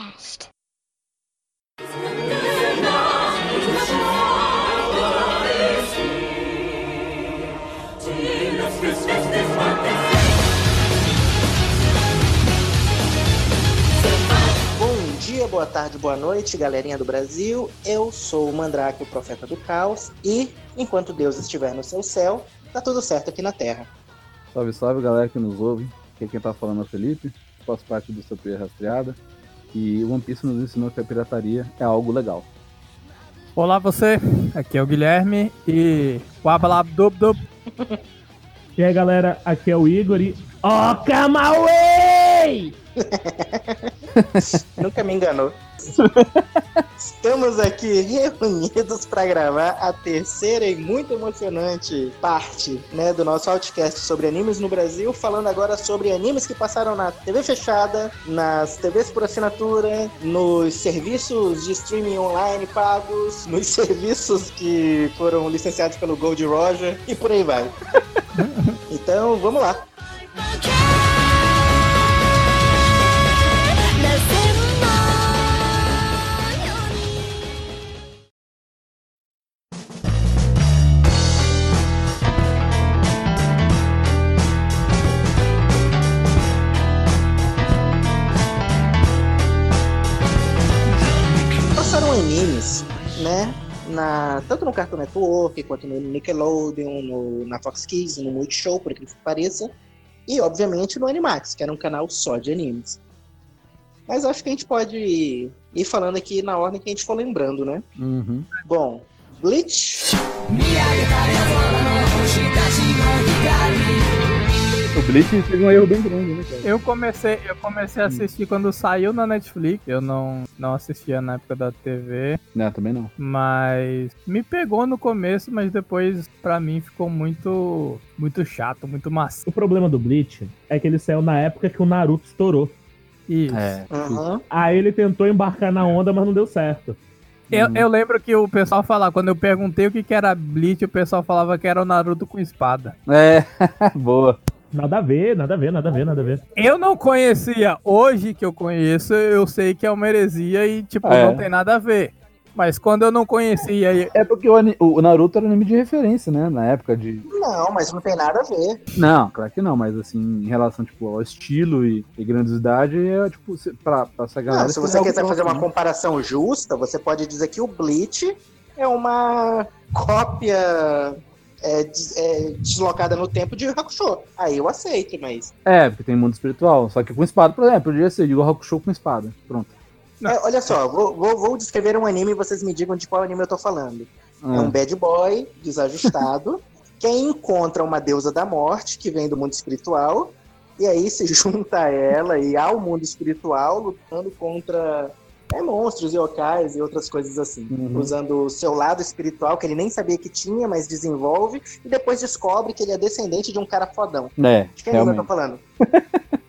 Podcast. Bom dia, boa tarde, boa noite, galerinha do Brasil. Eu sou o Mandrake, o profeta do caos, e enquanto Deus estiver no seu céu, tá tudo certo aqui na Terra. Salve, salve galera que nos ouve. Aqui quem tá falando é o Felipe, faço parte do Sopia Rastreada. E o One Piece nos ensinou que a pirataria é algo legal. Olá você, aqui é o Guilherme e Wabalab Dub Dub. E aí galera, aqui é o Igor e. Ó, Kamaway! Nunca me enganou. Estamos aqui reunidos para gravar a terceira e muito emocionante parte né, do nosso podcast sobre animes no Brasil, falando agora sobre animes que passaram na TV fechada, nas TVs por assinatura, nos serviços de streaming online pagos, nos serviços que foram licenciados pelo Gold Roger e por aí vai. Então, vamos lá. passaram Na, tanto no Cartoon Network, quanto no Nickelodeon, no, na Fox Kids, no Multishow, por incrível que pareça. E, obviamente, no Animax, que era um canal só de animes. Mas acho que a gente pode ir, ir falando aqui na ordem que a gente for lembrando, né? Uhum. Bom, Bleach, O Bleach teve um erro bem grande, né, cara? Eu comecei, eu comecei a assistir quando saiu na Netflix. Eu não, não assistia na época da TV, Não, também não. mas me pegou no começo, mas depois pra mim ficou muito muito chato, muito macio. O problema do Bleach é que ele saiu na época que o Naruto estourou. Isso. É. aham, Aí ele tentou embarcar na onda, mas não deu certo. Eu, eu lembro que o pessoal falava, quando eu perguntei o que, que era Bleach, o pessoal falava que era o Naruto com espada. É, boa. Nada a ver, nada a ver, nada a ver, nada a ver. Eu não conhecia, hoje que eu conheço, eu sei que é uma heresia e, tipo, É. não tem nada a ver. Mas quando eu não conhecia, É porque o, o Naruto era anime de referência, né? Na época de. Não, mas não tem nada a ver. Não, claro que não, mas assim, em relação tipo, ao estilo e, e grandiosidade, é tipo, se- pra, pra essa galera. Não, se você quiser fazer uma né? comparação justa, você pode dizer que o Bleach é uma cópia é, é, deslocada no tempo de Hakusho. Aí eu aceito, mas. É, porque tem mundo espiritual. Só que com espada, por exemplo, podia ser Yu Hakusho com espada. Pronto. É, olha só, vou, vou- vou descrever um anime e vocês me digam de qual anime eu tô falando. É um Ah, bad boy desajustado que encontra uma deusa da morte que vem do mundo espiritual e aí se junta a ela e ao mundo espiritual lutando contra é, monstros, yokais e outras coisas assim. Uhum. Usando o seu lado espiritual que ele nem sabia que tinha, mas desenvolve e depois descobre que ele é descendente de um cara fodão. É, De quem eu tô realmente. falando?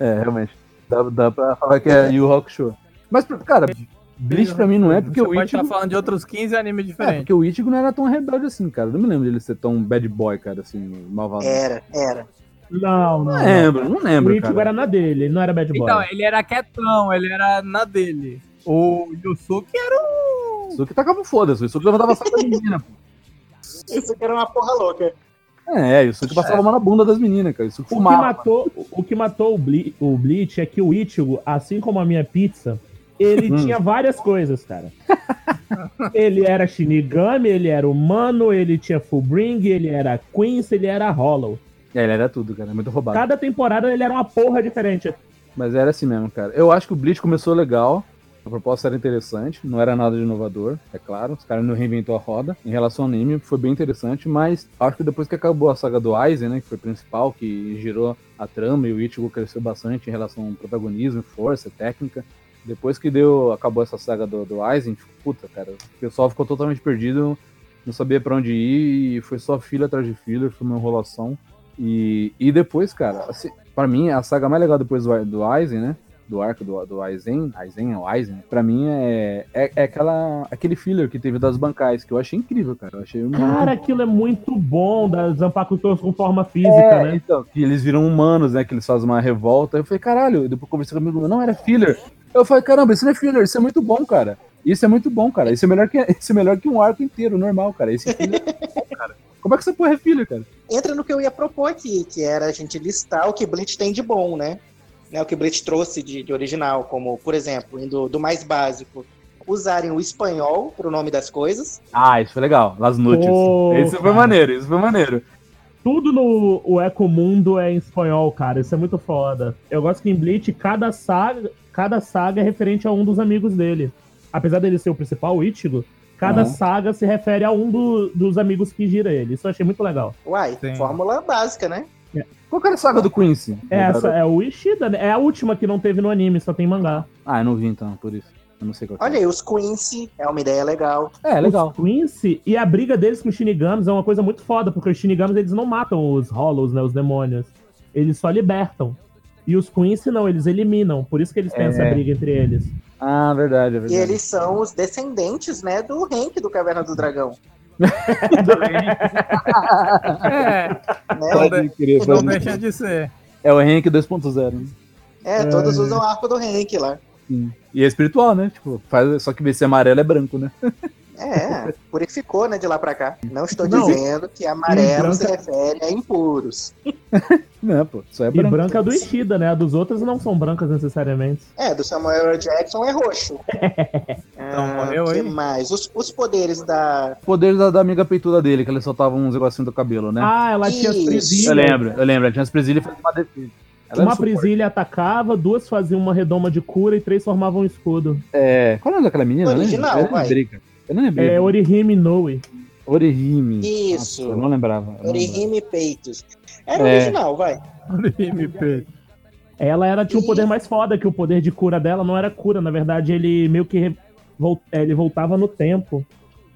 É, realmente. Dá, dá pra falar que é Yu Hakusho. Mas, cara, Bleach pra mim não é porque você o pode estar Ichigo... falando de outros 15 animes É, diferentes. porque o Ichigo não era tão rebelde assim, cara. Eu não me lembro dele ser tão bad boy, cara, assim, malvado. Era, era. Não, não. Não não. lembro, não O lembro, Ichigo cara. era na dele, ele não era bad boy. Então, ele era quietão, ele era na dele. O Yusuke era o. Que tacava foda-se, isso que levantava a saco das meninas. pô. Isso aqui era uma porra louca. É, isso que passava a mão na bunda das meninas, cara. Isso que O que fumava. matou, o que matou o, Ble o Bleach é que o Ichigo, assim como a minha pizza, ele Hum. tinha várias coisas, cara. ele era Shinigami, ele era humano, ele tinha Fullbring, ele era Quincy, ele era Hollow. É, ele era tudo, cara. Muito roubado. Cada temporada ele era uma porra diferente. Mas era assim mesmo, cara. Eu acho que o Bleach começou legal. A proposta era interessante, não era nada de inovador, é claro. Os caras não reinventou a roda. Em relação ao anime, foi bem interessante, mas acho que depois que acabou a saga do Aizen, né, que foi principal, que girou a trama e o Ichigo cresceu bastante em relação ao protagonismo, força, técnica. Depois que deu, acabou essa saga do, do Aizen, tipo, puta, cara, o pessoal ficou totalmente perdido, não sabia pra onde ir, e foi só fila atrás de fila, foi uma enrolação. E, e depois, cara, assim, pra mim, a saga mais legal depois do, do Aizen, né? Do arco do, do Aizen, Aizen ou Aizen, pra mim é, é, é aquela, aquele filler que teve das bancais, que eu achei incrível, cara. Eu achei Cara, aquilo é muito bom, das Zanpakutos com forma física, é, né? Então, que eles viram humanos, né? Que eles fazem uma revolta. Eu falei, caralho, depois conversei com o amigo, meu, não, era filler. Eu falei, caramba, isso não é filler, isso é muito bom, cara. Isso é muito bom, cara. Isso é melhor que, isso é melhor que um arco inteiro, normal, cara. Esse filler é bom, cara. Como é que essa porra é filler, cara? Entra no que eu ia propor aqui, que era a gente listar o que Bleach tem de bom, né? né o que Bleach trouxe de, de original, como, por exemplo, indo do mais básico, usarem o espanhol pro nome das coisas. Ah, isso foi legal. Las Noches. Pô, isso foi maneiro, isso foi maneiro. Tudo no o Ecomundo é em espanhol, cara. Isso é muito foda. Eu gosto que em Bleach, cada saga, cada saga é referente a um dos amigos dele. Apesar dele ser o principal, o Ichigo, cada Aham. saga se refere a um do- dos amigos que gira ele. Isso eu achei muito legal. Uai, Sim. fórmula básica, né? Qual que era a saga do Quincy? Essa é o Ishida, né? É a última que não teve no anime, só tem mangá. Ah, eu não vi então, por isso. Eu não sei qual que é. Olha aí, os Quincy é uma ideia legal. É, legal. Os Quincy e a briga deles com os Shinigamis é uma coisa muito foda, porque os Shinigamis eles não matam os Hollows, né? Os demônios. Eles só libertam. E os Quincy não, eles eliminam. Por isso que eles têm É. essa briga entre eles. Ah, verdade, é E verdade. eles são os descendentes, né, do Henk do Caverna do Dragão. É, Né? Pode crer, não deixa de ser. É o Henk 2.0. né? É, todos usam o arco do Henk lá. Sim. E é espiritual, né? Tipo, faz, só que esse amarelo é branco, né? É, purificou, né, de lá pra cá. Não estou Não. dizendo que amarelo E se branca- refere a impuros. Não, pô, só é E branco. branca é do Ishida, né? A dos outros não são brancas necessariamente. É, do Samuel. Jackson é roxo. Então, Ah, morreu aí? mais? Os, os poderes da. O poder da, da amiga peituda dele, que ele soltava uns negocinhos do cabelo, né? Ah, ela tinha as Isso. presilhas. eu lembro, eu lembro. Ela tinha as presilhas e fazia uma defesa. Ela Uma presilha atacava, duas faziam uma redoma de cura e três formavam um escudo. É. Qual é o nome daquela menina? Original, nem vai. Eu não lembrei. É Orihime Inoue. Orihime. Isso. Nossa, eu não lembrava. eu não lembrava. Orihime Peitos. Era É. original, vai. MP. Ela era, tinha um poder mais foda, que o poder de cura dela não era cura. Na verdade, ele meio que é, ele voltava no tempo.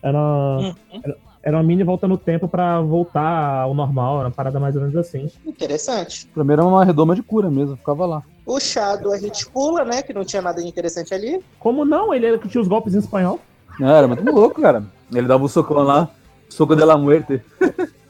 Era, Uhum. era, era uma mini volta no tempo pra voltar ao normal. Era uma parada mais ou menos assim. Interessante. Pra mim era uma redoma de cura mesmo, ficava lá. O Shadow a gente pula, né? Que não tinha nada de interessante ali. Como não? Ele era que tinha os golpes em espanhol. Não, era muito louco, cara. Ele dava o socão lá, soco de la muerte.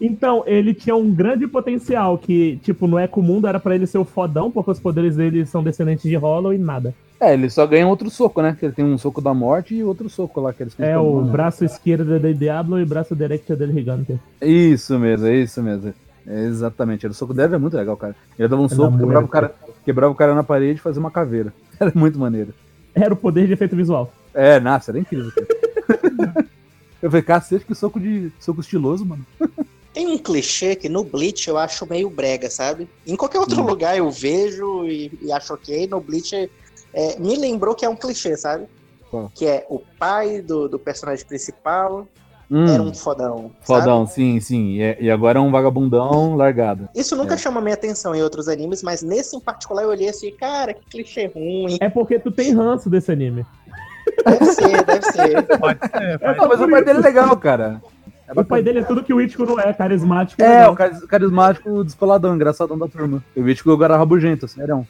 Então, ele tinha um grande potencial que, tipo, no Eco Mundo era pra ele ser o fodão, porque os poderes dele são descendentes de Hollow e nada. É, ele só ganha outro soco, né? Que ele tem um soco da morte e outro soco lá que eles É o braço esquerdo del Diablo e braço direito del Gigante. Isso mesmo, é isso mesmo. É exatamente. O soco dele é muito legal, cara. Ele dava um É soco, quebrava o, cara, quebrava o cara na parede e fazia uma caveira. Era muito maneiro. Era o poder de efeito visual. É, nossa, era incrível. Cara. Eu falei, cacete, que soco de soco estiloso, mano. Tem um clichê que no Bleach eu acho meio brega, sabe? Em qualquer outro Hum. lugar eu vejo e, e acho ok. No Bleach é, me lembrou que é um clichê, sabe? Qual? Que é o pai do, do personagem principal Hum, era um fodão. sabe? fodão, sim, sim. E, é- e agora é um vagabundão largado. Isso nunca É. chama minha atenção em outros animes, mas nesse em particular eu olhei assim, cara, que clichê ruim. É porque tu tem ranço desse anime. Deve ser, deve ser. Pode ser, É, pode mas o pai dele é legal, cara. É, O pai dele é tudo que o Ichigo não é, carismático. é legal. o cari- carismático, descoladão, engraçadão da turma. Eu vi tipo o cara rabugento, sério.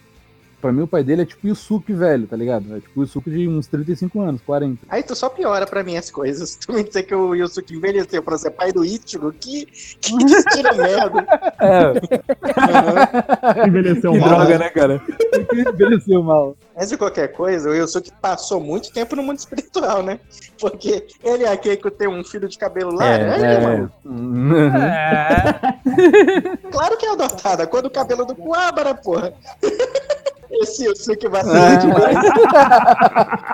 Pra mim, o pai dele é tipo o Yusuke velho, tá ligado? É tipo o Yusuke de uns 35 anos, 40. Aí tu só piora pra mim as coisas. Tu me dizer que o Yusuke envelheceu pra ser pai do Ichigo, que, que destino merda. É, Envelheceu que mal. droga, né, cara? Que envelheceu mal. Mas de qualquer coisa, o Yusuke passou muito tempo no mundo espiritual, né? Porque ele e a Keiko tem um filho de cabelo laranja, é, mano. Uhum. É, Claro que é adotada, cor do cabelo do Kuabara, porra. Esse eu sei que vai ser é.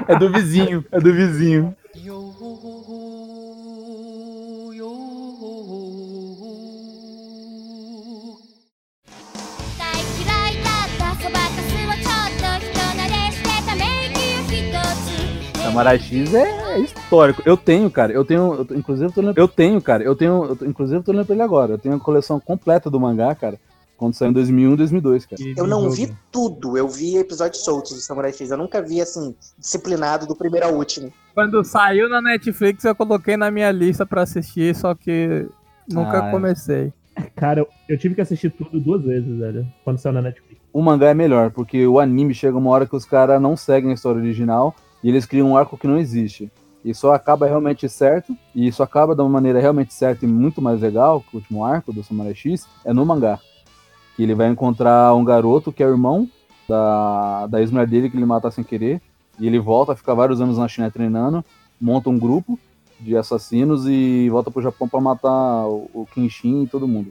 é do vizinho, é do vizinho. Samurai X é histórico. Eu tenho, cara. Eu tenho, eu, inclusive, eu, tô, eu tenho, cara. Eu tenho, eu, inclusive, eu tô lendo pra ele agora. Eu tenho a coleção completa do mangá, cara quando saiu em 2001 e 2002, cara. Eu não vi tudo, eu vi episódios soltos do Samurai X. Eu nunca vi, assim, disciplinado do primeiro ao último. quando saiu na Netflix eu coloquei na minha lista pra assistir, só que nunca Ah, é. comecei. Cara, eu, eu tive que assistir tudo duas vezes, velho. Quando saiu na Netflix. O mangá é melhor, porque o anime chega uma hora que os caras não seguem a história original e eles criam um arco que não existe. E só acaba realmente certo, e isso acaba de uma maneira realmente certa e muito mais legal que o último arco do Samurai X, é no mangá. Que ele vai encontrar um garoto que é o irmão da, da ex-mulher dele que ele mata sem querer. E ele volta, fica vários anos na China treinando, monta um grupo de assassinos e volta pro Japão pra matar o, o Kenshin e todo mundo.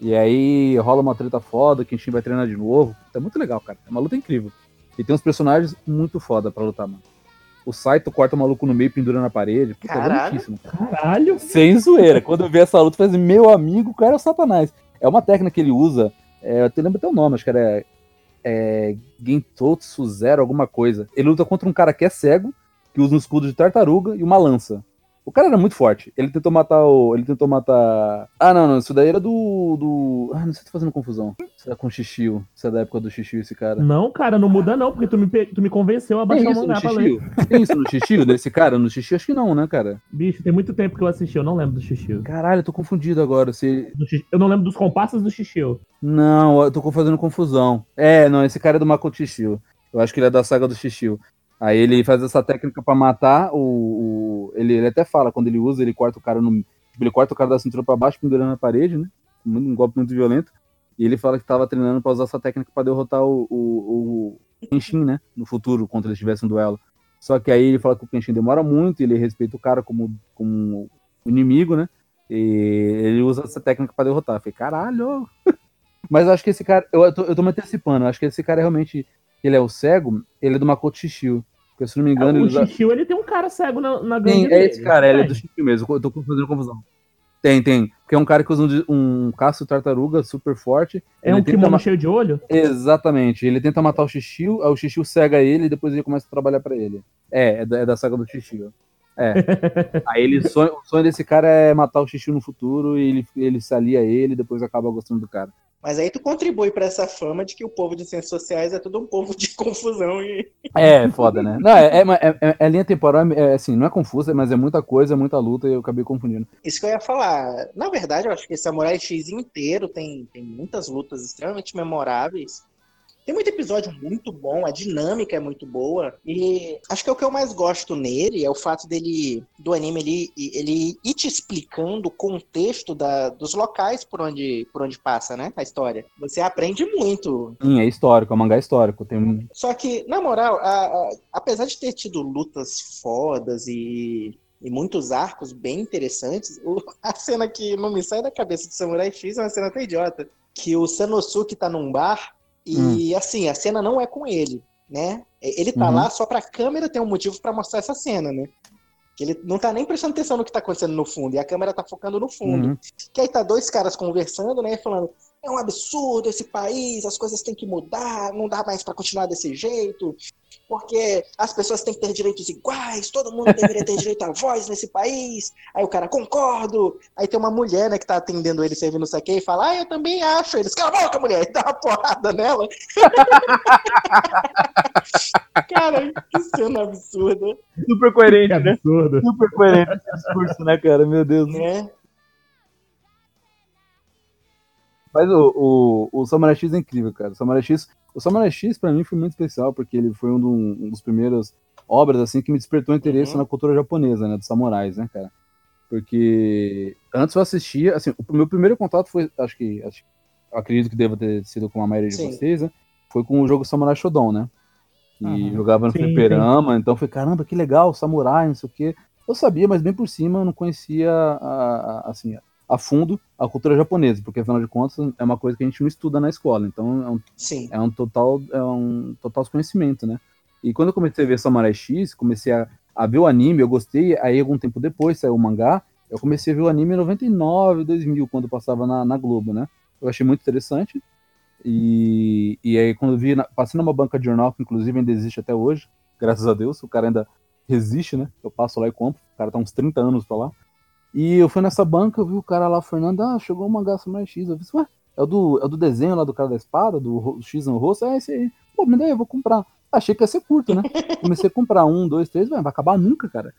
E aí rola uma treta foda, o Kenshin vai treinar de novo. É muito legal, cara. É uma luta incrível. E tem uns personagens muito foda pra lutar, mano. O Saito corta o maluco no meio e pendura na parede. Puta, é Caralho. bonitíssimo, cara. Caralho. Sem zoeira. Quando eu vi essa luta, eu falei assim, meu amigo, o cara é o satanás. É uma técnica que ele usa, é, eu te lembro até o nome, acho que era é, Gentotsu Zero, alguma coisa. Ele luta contra um cara que é cego, que usa um escudo de tartaruga e uma lança. O cara era muito forte. Ele tentou matar o. Ele tentou matar. Ah, não, não. Isso daí era do. do... Ah, não sei se tô fazendo confusão. Isso era com o Xixio. Isso é da época do Xixio, esse cara. Não, cara, não muda não, porque tu me, pe- tu me convenceu a baixar o mangá pra ler. Xixio? Tem isso no Xixio desse cara? No Xixio acho que não, né, cara? Bicho, tem muito tempo que eu assisti, eu não lembro do Xixi. Caralho, eu tô confundido agora. Se... Eu não lembro dos compassos do Xixi. Não, eu tô fazendo confusão. É, não, esse cara é do Makoto Shishio. Eu acho que ele é da saga do Shishio. Aí ele faz essa técnica pra matar o. o- ele, ele até fala, quando ele usa, ele corta o cara no. Tipo, ele corta o cara da cintura pra baixo, pendurando na parede, né? Um golpe muito violento. E ele fala que tava treinando pra usar essa técnica pra derrotar o, o, o Kenshin, né? No futuro, quando eles tivessem um duelo. Só que aí ele fala que o Kenshin demora muito, ele respeita o cara como, como inimigo, né? E ele usa essa técnica pra derrotar. Eu falei, caralho! Mas eu acho que esse cara. Eu, eu, tô, eu tô me antecipando. Eu acho que esse cara é realmente. Ele é o cego, ele é do Makoto Shishio. Porque se não me engano, o ele usa. Xixi, ele tem um cara cego na, na gangue Tem, é esse cara, ele é do Shishio mesmo. Eu tô fazendo confusão. Tem, tem. Porque é um cara que usa um, um caço tartaruga super forte. É um kimono ma- cheio de olho? Exatamente. Ele tenta matar o Shishio, aí o Shishio cega ele e depois ele começa a trabalhar pra ele. É, é da, é da saga do Shishio. É. aí ele sonha, o sonho desse cara é matar o Shishio no futuro e ele, ele se alia a ele e depois acaba gostando do cara. Mas aí tu contribui pra essa fama de que o povo de ciências sociais é todo um povo de confusão e. É, foda, né? Não, é, é, é- é linha temporal, é, assim, não é confusa, mas é muita coisa, é muita luta e eu acabei confundindo. Isso que eu ia falar. Na verdade, eu acho que Samurai X inteiro tem, tem muitas lutas extremamente memoráveis. Tem muito episódio muito bom, a dinâmica é muito boa. E acho que é o que eu mais gosto nele é o fato dele, do anime, ele, ele ir te explicando o contexto da, dos locais por onde, por onde passa, né? A história. Você aprende muito. Sim, é histórico, é um mangá histórico. Tem Só que, na moral, a- a- apesar de ter tido lutas fodas e, e muitos arcos bem interessantes, o- a cena que não me sai da cabeça de Samurai X é uma cena até idiota. Que o Sanosuke tá num bar e, assim, a cena não é com ele, né? Ele tá Uhum. lá só pra câmera ter um motivo pra mostrar essa cena, né? Que ele não tá nem prestando atenção no que tá acontecendo no fundo, e a câmera tá focando no fundo. Uhum. Que aí tá dois caras conversando, né? Falando, é um absurdo esse país, as coisas têm que mudar, não dá mais pra continuar desse jeito, porque as pessoas têm que ter direitos iguais, todo mundo deveria ter direito à voz nesse país. Aí o cara, concordo. Aí tem uma mulher, né, que tá atendendo ele servindo o saque e fala, ah, eu também acho. Eles, cala a boca, mulher, e dá uma porrada nela. cara, que cena absurda, Super coerente, Que absurdo. Super coerente esse discurso, né, cara? Meu Deus. né? Mas o, o, o Samurai X é incrível, cara. O Samurai X, o Samurai X pra mim foi muito especial, porque ele foi um, do- um dos primeiros obras assim que me despertou interesse Uhum. na cultura japonesa, né, dos samurais, né, cara? Porque antes eu assistia, assim, o meu primeiro contato foi, acho que, acho, acredito que deva ter sido com a maioria de Sim. vocês, né? Foi com o jogo Samurai Shodown, né? Que Aham. jogava no Sim, fliperama, então foi, caramba, que legal, samurai, não sei o quê. Eu sabia, mas bem por cima eu não conhecia, a- a- assim, a fundo a cultura japonesa, porque afinal de contas é uma coisa que a gente não estuda na escola, então é um, Sim. é um total é um total desconhecimento, né? E quando eu comecei a ver Samurai X, comecei a, a ver o anime, eu gostei, aí algum tempo depois saiu o mangá, eu comecei a ver o anime em 99, 2000, quando passava na, na Globo, né? Eu achei muito interessante, e, e aí quando eu vi, na, passei numa banca de jornal, que inclusive ainda existe até hoje, graças a Deus, o cara ainda resiste, né? Eu passo lá e compro, o cara tá uns 30 anos pra lá. E eu fui nessa banca, eu vi o cara lá, o Fernando, ah, chegou o mangá Samurai X, eu disse, ué, é o do, é do desenho lá do cara da espada, do X no rosto? É esse aí. Pô, me dá aí, eu vou comprar. Achei que ia ser curto, né? Comecei a comprar um, dois, três, vai, vai acabar nunca, cara.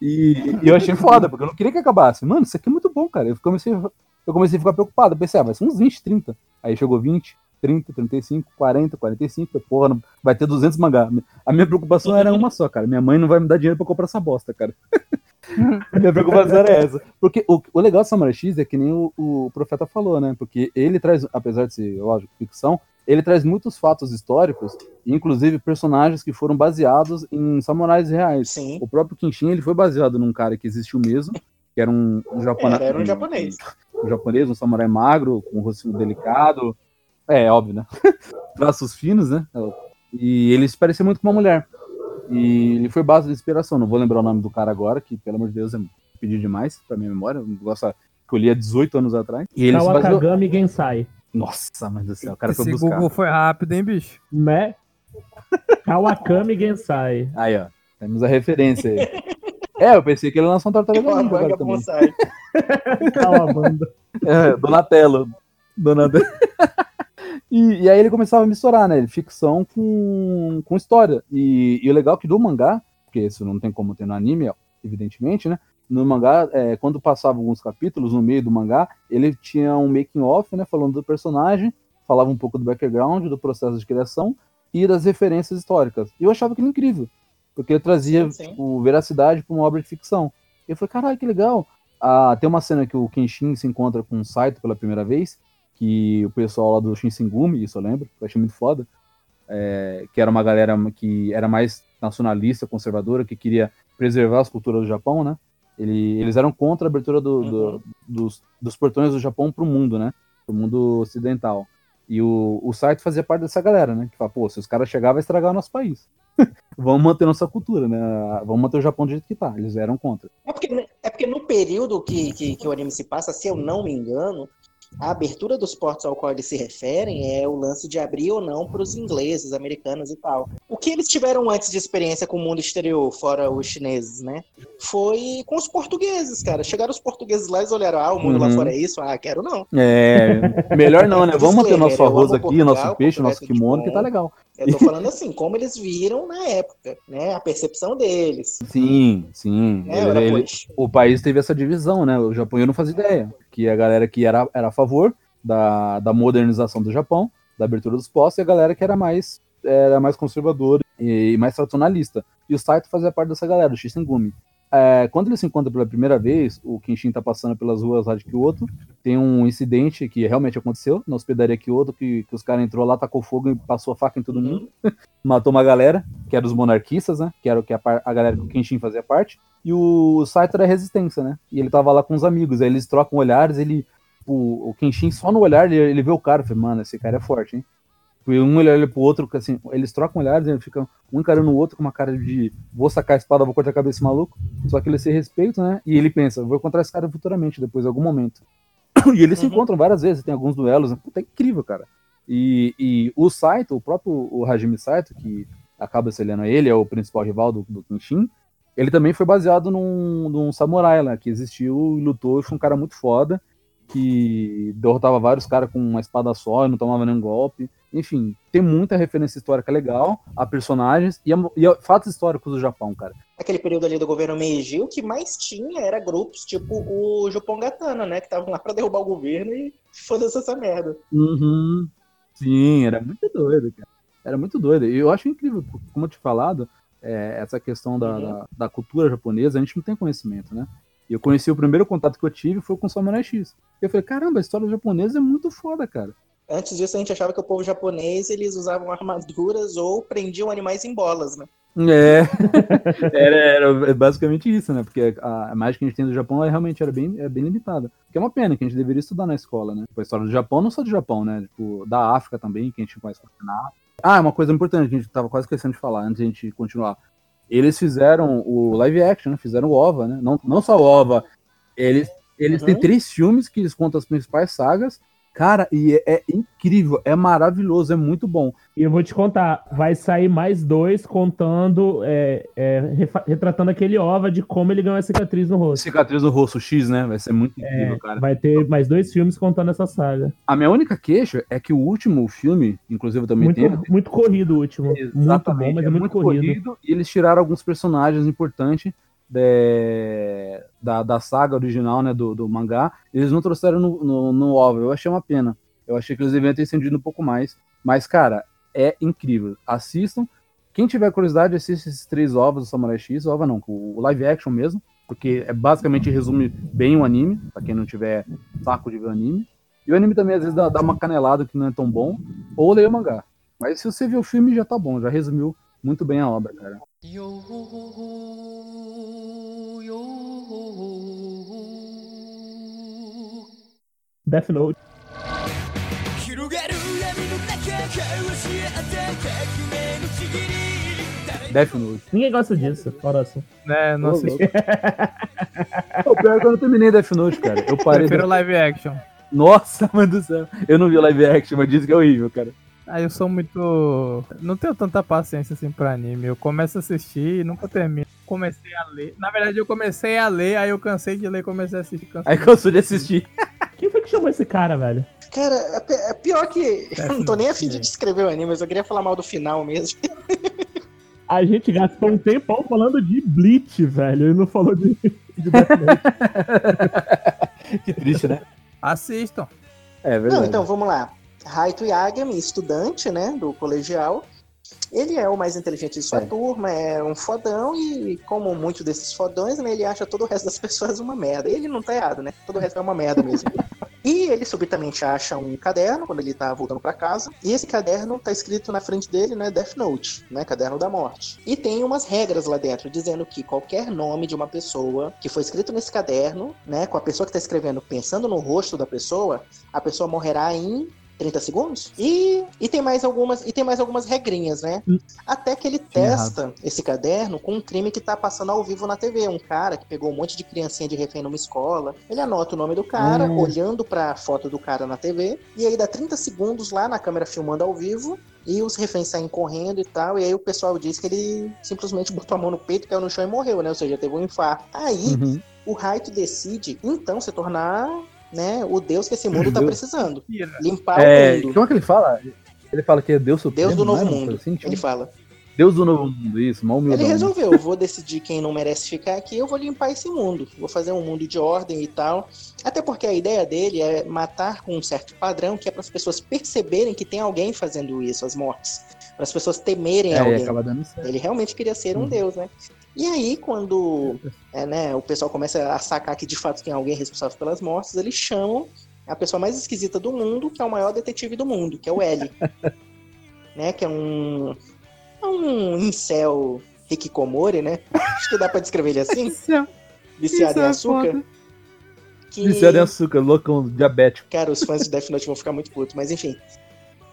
E, e eu achei foda, porque eu não queria que acabasse. Mano, isso aqui é muito bom, cara. Eu comecei, eu comecei a ficar preocupado. Eu pensei, ah, vai ser uns 20, 30. Aí chegou 20, 30, 35, 40, 45. Eu, Porra, não- vai ter 200 mangá. A minha preocupação era uma só, cara. Minha mãe não vai me dar dinheiro pra comprar essa bosta, cara. A minha preocupação era essa. Porque o, o legal do Samurai X é que nem o, o profeta falou, né? Porque ele traz, apesar de ser, lógico, ficção, ele traz muitos fatos históricos, inclusive personagens que foram baseados em samurais reais. Sim. O próprio Kenshin ele foi baseado num cara que existiu mesmo, que era um, um japonês. Era, era um japonês. Um japonês, um samurai magro, com um rostinho delicado. É, óbvio, né? Traços finos, né? E ele se parecia muito com uma mulher. E ele foi base de inspiração. Não vou lembrar o nome do cara agora, que pelo amor de Deus é pedir demais pra minha memória. Um negócio que eu li há 18 anos atrás. E ele se baseou... Kawakagami Gensai. Nossa, mãe do céu, o cara foi Esse buscar. Google foi rápido, hein, bicho? Né? Kawakami Gensai. Aí, ó. Temos a referência aí. É, eu pensei que ele lançou um tartaruga ninja agora também. Bonsai. Kawabanda. É, Donatello. Donatello. E, e aí ele começava a misturar, né? Ficção com, com história. E, e o legal é que do mangá, porque isso não tem como ter no anime, evidentemente, né? No mangá, é, quando passava alguns capítulos no meio do mangá, ele tinha um making off, né? Falando do personagem, falava um pouco do background, do processo de criação e das referências históricas. E eu achava aquilo incrível, porque ele trazia Sim, sim. tipo, veracidade para uma obra de ficção. E eu falei, caralho, que legal. Ah, tem uma cena que o Kenshin se encontra com o Saito pela primeira vez, que o pessoal lá do Shinsengumi, isso eu lembro, eu achei muito foda, é, que era uma galera que era mais nacionalista, conservadora, que queria preservar as culturas do Japão, né? Ele- eles eram contra a abertura do- do- Uhum. dos, dos portões do Japão para o mundo, né? Para o mundo ocidental. E o, o Saito fazia parte dessa galera, né? Que fala, pô, se os caras chegarem, vai estragar o nosso país. Vamos manter nossa cultura, né? Vamos manter o Japão do jeito que tá. Eles eram contra. É porque, é porque no período que, que, que o anime se passa, se eu não me engano, a abertura dos portos ao qual eles se referem é o lance de abrir ou não para os ingleses, americanos e tal. O que eles tiveram antes de experiência com o mundo exterior, fora os chineses, né? Foi com os portugueses, cara. Chegaram os portugueses lá e olharam, ah, o mundo lá Uhum. fora é isso? Ah, quero não. É, melhor não, né? Vamos manter nosso arroz aqui, Portugal, nosso peixe, é nosso kimono, que tá legal. Eu tô falando assim, como eles viram na época, né? A percepção deles. Sim, sim. Né? Ele- ele- o país teve essa divisão, né? O Japão não fazia ideia. Que a galera que era, era a favor da, da modernização do Japão, da abertura dos postos, e a galera que era mais, era mais conservadora e mais tradicionalista. E o Saito fazia parte dessa galera, o Shisengumi. É, quando ele se encontra pela primeira vez, o Kenshin tá passando pelas ruas lá de Kyoto, tem um incidente que realmente aconteceu na hospedaria Kyoto, que, que os caras entrou lá, tacou fogo e passou a faca em todo mundo matou uma galera, que era os monarquistas, né? Que era o que a, a galera que o Kenshin fazia parte. E o Saito era a resistência, né? E ele tava lá com os amigos. Aí eles trocam olhares, ele. O, o Kenshin, só no olhar, ele, ele vê o cara. Fala, mano, esse cara é forte, hein? E um olha pro outro, que, assim, eles trocam olhares, eles ficam um encarando o outro com uma cara de vou sacar a espada, vou cortar a cabeça desse maluco. Só que eles se respeitam, né? E ele pensa, vou encontrar esse cara futuramente, depois, em algum momento. E eles se Uhum. encontram várias vezes, tem alguns duelos, né? Puta, é incrível, cara. E, e o Saito, o próprio o Hajime Saito, que acaba sendo ele, é o principal rival do, do Kenshin, ele também foi baseado num, num samurai lá, que existiu e lutou, e foi um cara muito foda, que derrotava vários caras com uma espada só e não tomava nenhum golpe. Enfim, tem muita referência histórica legal a personagens e a, e a fatos históricos do Japão, cara. Aquele período ali do governo Meiji, o que mais tinha era grupos tipo o Jupongatana, né? Que estavam lá pra derrubar o governo e foda-se essa merda. Uhum. Sim, era muito doido, cara. Era muito doido. E eu acho incrível, como eu te falado, é, essa questão da, Uhum. da, da cultura japonesa, a gente não tem conhecimento, né? E eu conheci o primeiro contato que eu tive foi com o Samurai X. Eu falei, caramba, a história japonesa é muito foda, cara. Antes disso, a gente achava que o povo japonês eles usavam armaduras ou prendiam animais em bolas, né? É, era, era basicamente isso, né? Porque a, a imagem que a gente tem do Japão realmente era bem, é bem limitada. Que é uma pena que a gente deveria estudar na escola, né? Tipo, a história do Japão, não só do Japão, né? Tipo, da África também, que a gente conhece fascinar. Ah, uma coisa importante que a gente tava quase esquecendo de falar antes de a gente continuar. Eles fizeram o live action, né? fizeram o OVA, né? Não, não só o OVA, eles, eles Uhum. têm três filmes que eles contam as principais sagas. Cara, e é, é incrível, é maravilhoso, é muito bom. E eu vou te contar, vai sair mais dois contando, é, é, retratando aquele ova de como ele ganhou a cicatriz no rosto. Cicatriz do rosto X, né? Vai ser muito incrível, É, cara. vai ter mais dois filmes contando essa saga. A minha única queixa é que o último filme, inclusive eu também Muito, teve. muito corrido o último. Muito bom, mas é, muito, corrido. E eles tiraram alguns personagens importantes de- da, da saga original, né, do, do mangá. Eles não trouxeram no, no, no OVA. Eu achei uma pena. Eu achei que eles deviam ter estendido um pouco mais. Mas, cara, é incrível. Assistam. Quem tiver curiosidade, assiste esses três ovos do Samurai X. Ova não, o live action mesmo. Porque é basicamente resume bem o anime, pra quem não tiver saco de ver o anime. E o anime também às vezes dá, dá uma canelada que não é tão bom, ou leia o mangá. Mas se você viu o filme já tá bom, já resumiu muito bem a obra, cara. Death Note. Death Note. Ninguém gosta disso, fora assim. Né, não louco. Pô, pior que eu não terminei Death Note, cara. Eu parei. Prefiro live action. Nossa, mano do céu. Eu não vi o live action, mas disse que é horrível, cara. Ah, eu sou muito. Não tenho tanta paciência assim pra anime. Eu começo a assistir e nunca termino. Comecei a ler. Na verdade, eu comecei a ler, aí eu cansei de ler e comecei a assistir. Cansei. Aí cansou de assistir. Quem foi que chamou esse cara, velho? Cara, é é pior que. É, Eu não tô nem afim de descrever o anime, mas eu queria falar mal do final mesmo. A gente gastou um tempão falando de Bleach, velho. E não falou de, de que triste, né? Assistam. É verdade. Não, então vamos lá. Raito Yagami, estudante, né, do colegial. Ele é o mais inteligente de sua É. turma, é um fodão e, como muitos desses fodões, né, ele acha todo o resto das pessoas uma merda. Ele não tá errado, né? Todo o resto é uma merda mesmo. E ele subitamente acha um caderno quando ele tá voltando pra casa. E esse caderno tá escrito na frente dele, né, Death Note, né, Caderno da Morte. E tem umas regras lá dentro dizendo que qualquer nome de uma pessoa que foi escrito nesse caderno, né, com a pessoa que tá escrevendo pensando no rosto da pessoa, a pessoa morrerá em 30 segundos. E, e tem mais algumas e tem mais algumas regrinhas, né? Hum. Até que ele testa esse caderno com um crime que tá passando ao vivo na TV, um cara que pegou um monte de criancinha de refém numa escola. Ele anota o nome do cara, Hum. olhando pra foto do cara na TV, e aí dá 30 segundos lá na câmera filmando ao vivo. E os reféns saem correndo e tal, e aí o pessoal diz que ele simplesmente botou a mão no peito, caiu no chão e morreu, né? Ou seja, teve um infarto. Aí Uhum. o Raito decide, então, se tornar né, o deus que esse mundo tá Deus. precisando. Limpar É, o mundo. como é que ele fala? Ele fala que é Deus Supremo. Deus do não novo é? Uma mundo. assim, tipo? Ele fala. Deus do novo mundo, isso, mal humildão. Ele resolveu, eu vou decidir quem não merece ficar aqui, eu vou limpar esse mundo. Vou fazer um mundo de ordem e tal. Até porque a ideia dele é matar com um certo padrão, que é para as pessoas perceberem que tem alguém fazendo isso, as mortes. Para as pessoas temerem É, alguém. Ele realmente queria ser um Uhum. deus, né? E aí, quando é, né, o pessoal começa a sacar que de fato tem alguém responsável pelas mortes, eles chamam a pessoa mais esquisita do mundo, que é o maior detetive do mundo, que é o L. né? Que é um. É um incel Hikikomori, né? Acho que dá pra descrever ele assim, viciado em é açúcar. foda. Que, Viciado em açúcar, loucão, diabético. cara, os fãs de Death Note vão ficar muito putos, mas enfim.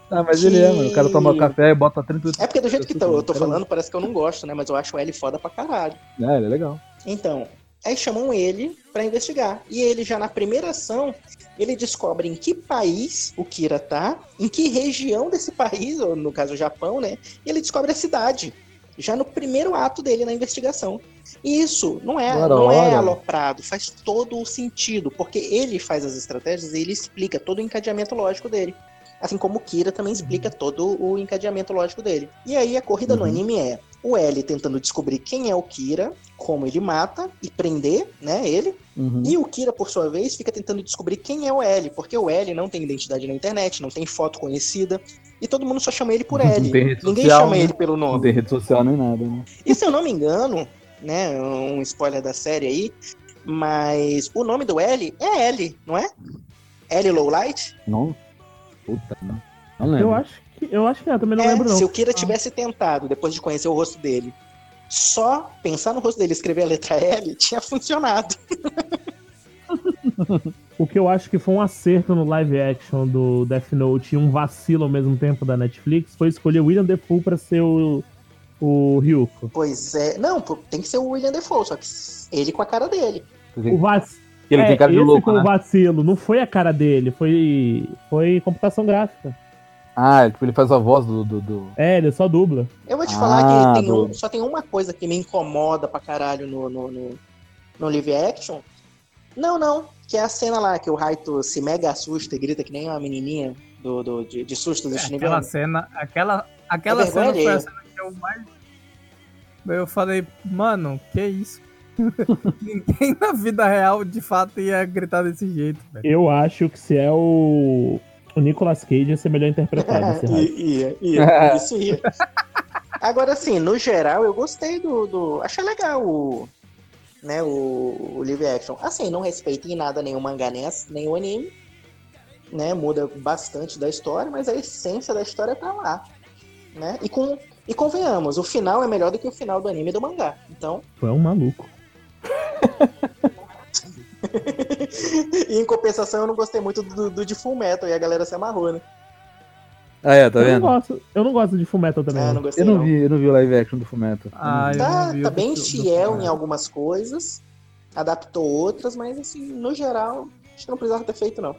Ah, mas Que- ele é, mano. O cara toma café e bota 30 É porque do jeito que tô- eu tô falando, parece que eu não gosto, né? Mas eu acho o L foda pra caralho. É, ele é legal. Então, aí chamam ele pra investigar. E ele já na primeira ação, ele descobre em que país o Kira tá, em que região desse país, ou no caso o Japão, né? E ele descobre a cidade. Já no primeiro ato dele na investigação. E isso não é, não é aloprado, faz todo o sentido, porque ele faz as estratégias e ele explica todo o encadeamento lógico dele. Assim como o Kira também explica todo o encadeamento lógico dele. E aí a corrida no Uhum. anime é o L tentando descobrir quem é o Kira, como ele mata e prender, né, ele. Uhum. E o Kira, por sua vez, fica tentando descobrir quem é o L, porque o L não tem identidade na internet, não tem foto conhecida, e todo mundo só chama ele por Não L. Ninguém social, chama né? ele pelo Não nome. tem rede social nem nada, né? E se eu não me engano, né, um spoiler da série aí, mas o nome do L é L, não é? L Lowlight? Não. Puta, não. Não lembro. Eu acho que, eu acho que é, também não É, lembro não. se o Kira tivesse tentado, depois de conhecer o rosto dele, só pensar no rosto dele e escrever a letra L, tinha funcionado. O que eu acho que foi um acerto no live action do Death Note e um vacilo ao mesmo tempo da Netflix foi escolher William Defoe pra ser o, o Ryuko. Pois é. Não, tem que ser o William Defoe, só que ele com a cara dele. O vac... Ele é, tem cara de louco, foi né? o vacilo, não foi a cara dele, foi, foi computação gráfica. Ah, tipo, ele faz a voz do. do, do- É, ele só dubla. Eu vou te Ah, falar que tem um- só tem uma coisa que me incomoda pra caralho no, no, no, no live action. Não, não. Que é a cena lá que o Raito se mega assusta e grita que nem uma menininha do, do- de, de susto do É, aquela cena, aquela, aquela É cena foi a cena que eu mais. Eu falei, mano, que isso? Ninguém na vida real de fato ia gritar desse jeito, velho. Eu acho que se é o, o Nicolas Cage ia ser melhor interpretado. raio. ia, ia, ia. Isso ia. Agora, assim, no geral, eu gostei do. do achei legal o. Né, o, o live action. Assim, não respeito em nada o mangá nem, nem o anime. né? Muda bastante da história, mas a essência da história tá lá, né? E com e convenhamos, o final é melhor do que o final do anime e do mangá. Então, Tu é um maluco. e em compensação eu não gostei muito do, do de Full Metal e a galera se amarrou, né? Ah, é, tá eu, não vendo? gosto, eu não gosto de Fullmetal também. Ah, não. não gostei Eu não não. vi, eu não vi o live action do Fumeto. Ah, Tá, não tá do- bem do- do fiel em Fullmetal. algumas coisas, adaptou outras, mas assim, no geral, acho que não precisava ter feito, não.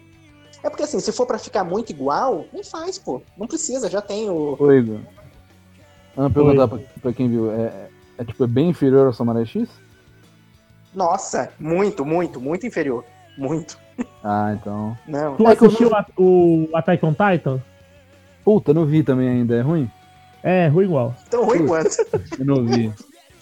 É porque assim, se for pra ficar muito igual, nem faz, pô. Não precisa, já tem o. Ô, Igor. Vamos perguntar pra, pra quem viu. É, é, é, tipo, é bem inferior ao Samurai X? Nossa, muito, muito, muito inferior. Muito. Ah, então. Não. Tu É assistiu a- o Attack on Titan? Puta, não vi também ainda. É ruim? É, ruim igual. Tão ruim quanto. Eu não vi.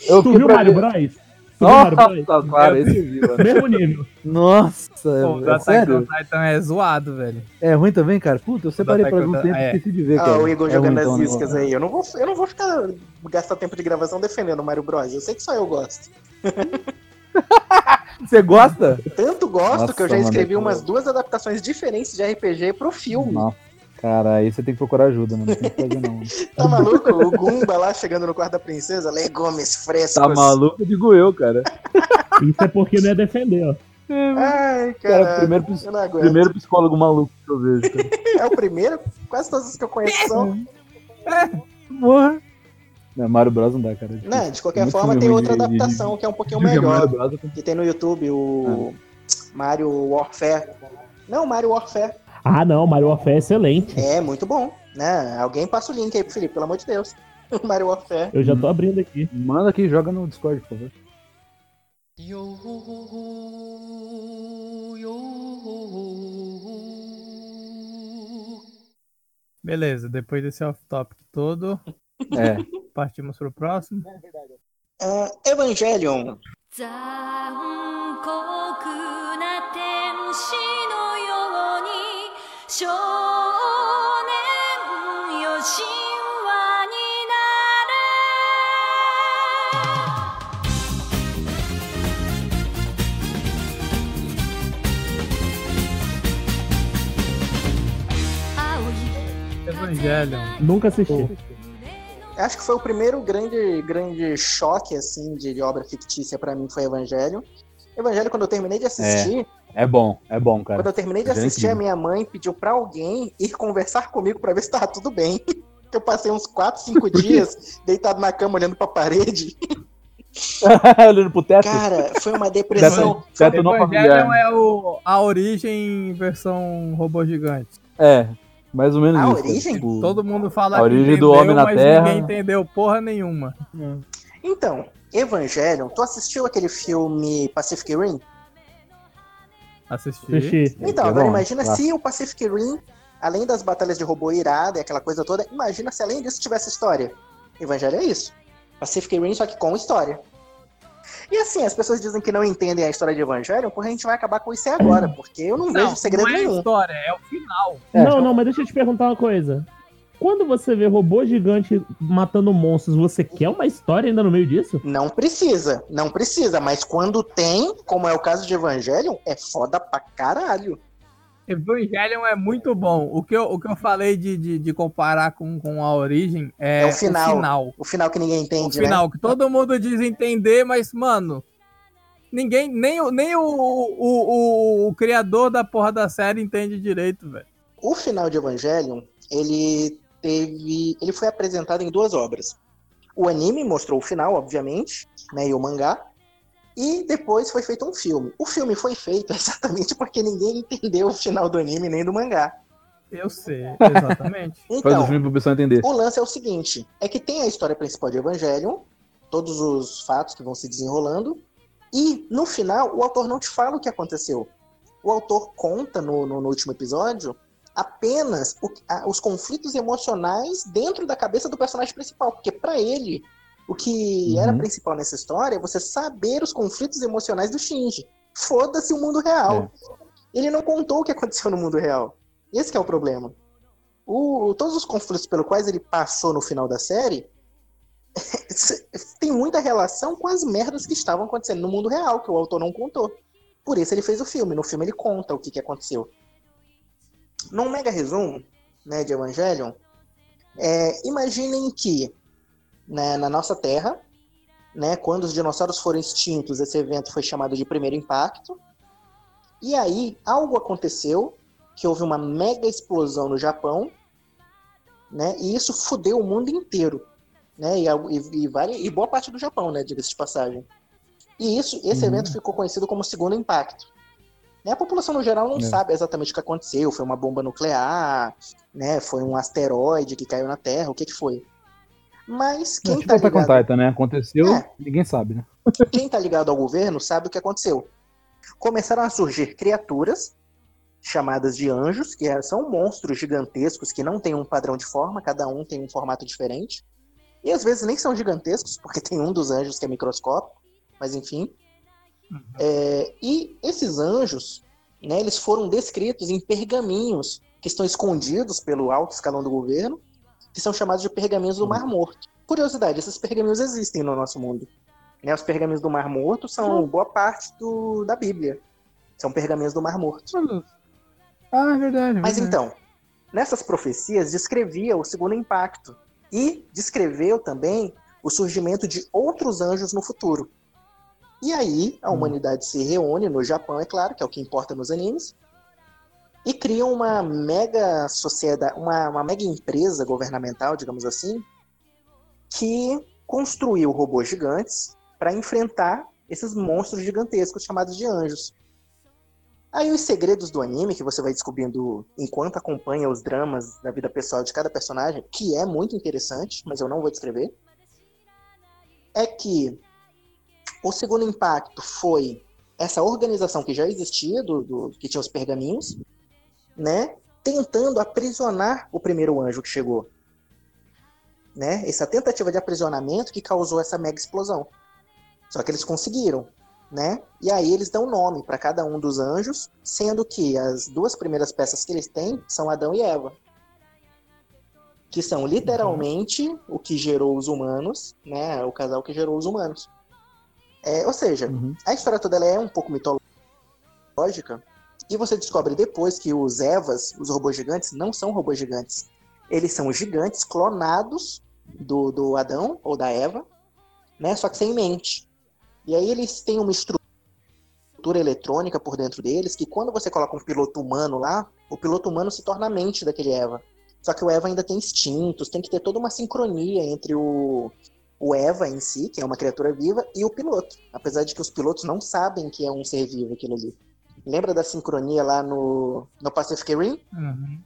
Eu Tu viu Mario. Bros? Tu viu Mario Bros? Nossa, claro, esse vi, mano. Mesmo nível. Nossa, Pô, o é, é Attack sério? on Titan é zoado, velho. É ruim também, cara? Puta, eu separei por algum tempo e é. esqueci de ver, Ah, cara. o Igor É jogando ruim, então, as o iscas aí. Eu não, vou, eu não vou ficar gastar tempo de gravação defendendo o Mario Bros. Eu sei que só eu gosto. Você gosta? Tanto gosto Nossa, que eu já mano, escrevi que umas duas adaptações diferentes de RPG pro filme. Nossa. Cara, aí você tem que procurar ajuda, mano. Não tem que fazer, não. Tá maluco? O Gumba lá chegando no quarto da princesa, legumes frescos. Tá maluco? Digo eu, cara. Isso é porque não é defender, ó. Ai, Cara, cara. primeiro, pis- Eu não aguento. primeiro psicólogo maluco que eu vejo, cara. É o primeiro? Quase todos os que eu conheço são. Porra. Não, Mario Bros não dá, cara. É. Não, de qualquer Muito forma tem outra de- de- adaptação que é um pouquinho de- de melhor. Mario Bros, eu- Que tem no YouTube o Mario Warfare. Não, Mario Warfare. Ah, não, Mario Warfare é excelente. É muito bom, né? Alguém passa o link aí pro Felipe, pelo amor de Deus. Mario Warfare. Eu já tô abrindo aqui. Manda aqui, joga no Discord, por favor. Beleza, depois desse off-topic todo, É. partimos pro próximo. Ah, Evangelion. 残酷な天使のように少年よ神話になれ Evangelion. Nunca assisti. Acho que foi o primeiro grande, grande choque, assim, de, de obra fictícia pra mim, foi Evangelion. Evangelho, quando eu terminei de assistir, É bom, é bom, cara. quando eu terminei de Evangelho é assistir, a minha mãe pediu pra alguém ir conversar comigo pra ver se tava tudo bem. Eu passei uns 4, 5 dias deitado na cama olhando pra parede. Olhando pro teto. Cara, foi uma depressão. teto não Evangelion familiar. é o, a origem versão robô gigante. É, mais ou menos A isso. origem? Tipo, Todo mundo fala A origem entendeu, do homem na mas Terra. ninguém entendeu porra nenhuma. Então, Evangelion, tu assistiu aquele filme Pacific Rim? Assisti. Assisti. Então, É agora bom, imagina se o Pacific Rim, além das batalhas de robô irada e aquela coisa toda, imagina se além disso tivesse história. Evangelho é isso. Pacific Rim, só que com história. E assim, as pessoas dizem que não entendem a história de Evangelho, porque a gente vai acabar com isso aí agora, porque eu não, vejo segredo não é a nenhum. história, é o final. É, não, não, mas deixa eu te perguntar uma coisa. Quando você vê robô gigante matando monstros, você quer uma história ainda no meio disso? Não precisa, não precisa, mas quando tem, como é o caso de Evangelion, é foda pra caralho. Evangelion é muito bom. O que eu, o que eu falei de, de, de comparar com, com a origem é, É o final. O final, O final que ninguém O entende, né? final, que todo mundo diz entender, mas, mano, ninguém, nem, o, nem o, o, o, o criador da porra da série entende direito, velho. O final de Evangelion, ele teve. Ele foi apresentado em duas obras. O anime mostrou o final, obviamente, né? E o mangá. E depois foi feito um filme. O filme foi feito exatamente porque ninguém entendeu o final do anime nem do mangá. Eu sei, exatamente. Faz o Então, filme pro pessoal entender. o lance é o seguinte: é que tem a história principal de Evangelion, todos os fatos que vão se desenrolando, e no final o autor não te fala o que aconteceu. O autor conta no, no- no último episódio apenas o- a- os conflitos emocionais dentro da cabeça do personagem principal, porque pra ele o que Uhum. era principal nessa história é você saber os conflitos emocionais do Shinji. Foda-se o mundo real. Ele não contou o que aconteceu no mundo real. Esse que é o problema. O- todos os conflitos pelos quais ele passou no final da série tem muita relação com as merdas que estavam acontecendo no mundo real, que o autor não contou. Por isso ele fez o filme. No filme ele conta o que, que aconteceu. Num mega resumo né, de Evangelion, é, imaginem que né, na nossa Terra, né, quando os dinossauros foram extintos, esse evento foi chamado de primeiro impacto. E aí, algo aconteceu, que houve uma mega explosão no Japão, né, e isso fudeu o mundo inteiro. Né, e, e, e, várias, e boa parte do Japão, né, diga-se de passagem. E isso, esse Uhum. evento ficou conhecido como segundo impacto. Né, a população no geral não É. sabe exatamente o que aconteceu. Foi uma bomba nuclear, né? Foi um asteroide que caiu na Terra, o que, que foi? Mas quem tipo tá, ligado, Titan, né? Aconteceu, É. ninguém sabe, né? quem tá ligado ao governo sabe o que aconteceu. Começaram a surgir criaturas chamadas de anjos, que é- são monstros gigantescos que não têm um padrão de forma, cada um tem um formato diferente. E às vezes nem são gigantescos, porque tem um dos anjos que é microscópico, mas enfim. É, e esses anjos, né, eles foram descritos em pergaminhos que estão escondidos pelo alto escalão do governo, que são chamados de pergaminhos do Mar Morto. Curiosidade, esses pergaminhos existem no nosso mundo. Né, os pergaminhos do Mar Morto são boa parte do, da Bíblia. São pergaminhos do Mar Morto. Ah, é verdade. é Mas verdade. então, nessas profecias descrevia o segundo impacto e descreveu também o surgimento de outros anjos no futuro. E aí a Hum. humanidade se reúne no Japão, é claro, que é o que importa nos animes, e criam uma mega sociedade, uma, uma mega empresa governamental, digamos assim, que construiu robôs gigantes para enfrentar esses monstros gigantescos chamados de anjos. Aí os segredos do anime, que você vai descobrindo enquanto acompanha os dramas da vida pessoal de cada personagem, que é muito interessante, mas eu não vou descrever, é que o segundo impacto foi essa organização que já existia, do, do- que tinha os pergaminhos, né, tentando aprisionar o primeiro anjo que chegou. Né, essa tentativa de aprisionamento que causou essa mega explosão. Só que eles conseguiram né? E aí eles dão nome para cada um dos anjos, sendo que as duas primeiras peças que eles têm são Adão e Eva. Que são literalmente o que gerou os humanos, né? O casal que gerou os humanos. É, ou seja, Uhum. a história toda ela é um pouco mitológica. E você descobre depois que os Evas, os robôs gigantes, não são robôs gigantes. Eles são gigantes clonados do, do Adão ou da Eva, né? Só que sem mente. E aí eles têm uma estrutura eletrônica por dentro deles que quando você coloca um piloto humano lá, o piloto humano se torna a mente daquele Eva. Só que o Eva ainda tem instintos, tem que ter toda uma sincronia entre o, o Eva em si, que é uma criatura viva, e o piloto. Apesar de que os pilotos não sabem que é um ser vivo aquilo ali. Lembra da sincronia lá no, no Pacific Rim? Uhum.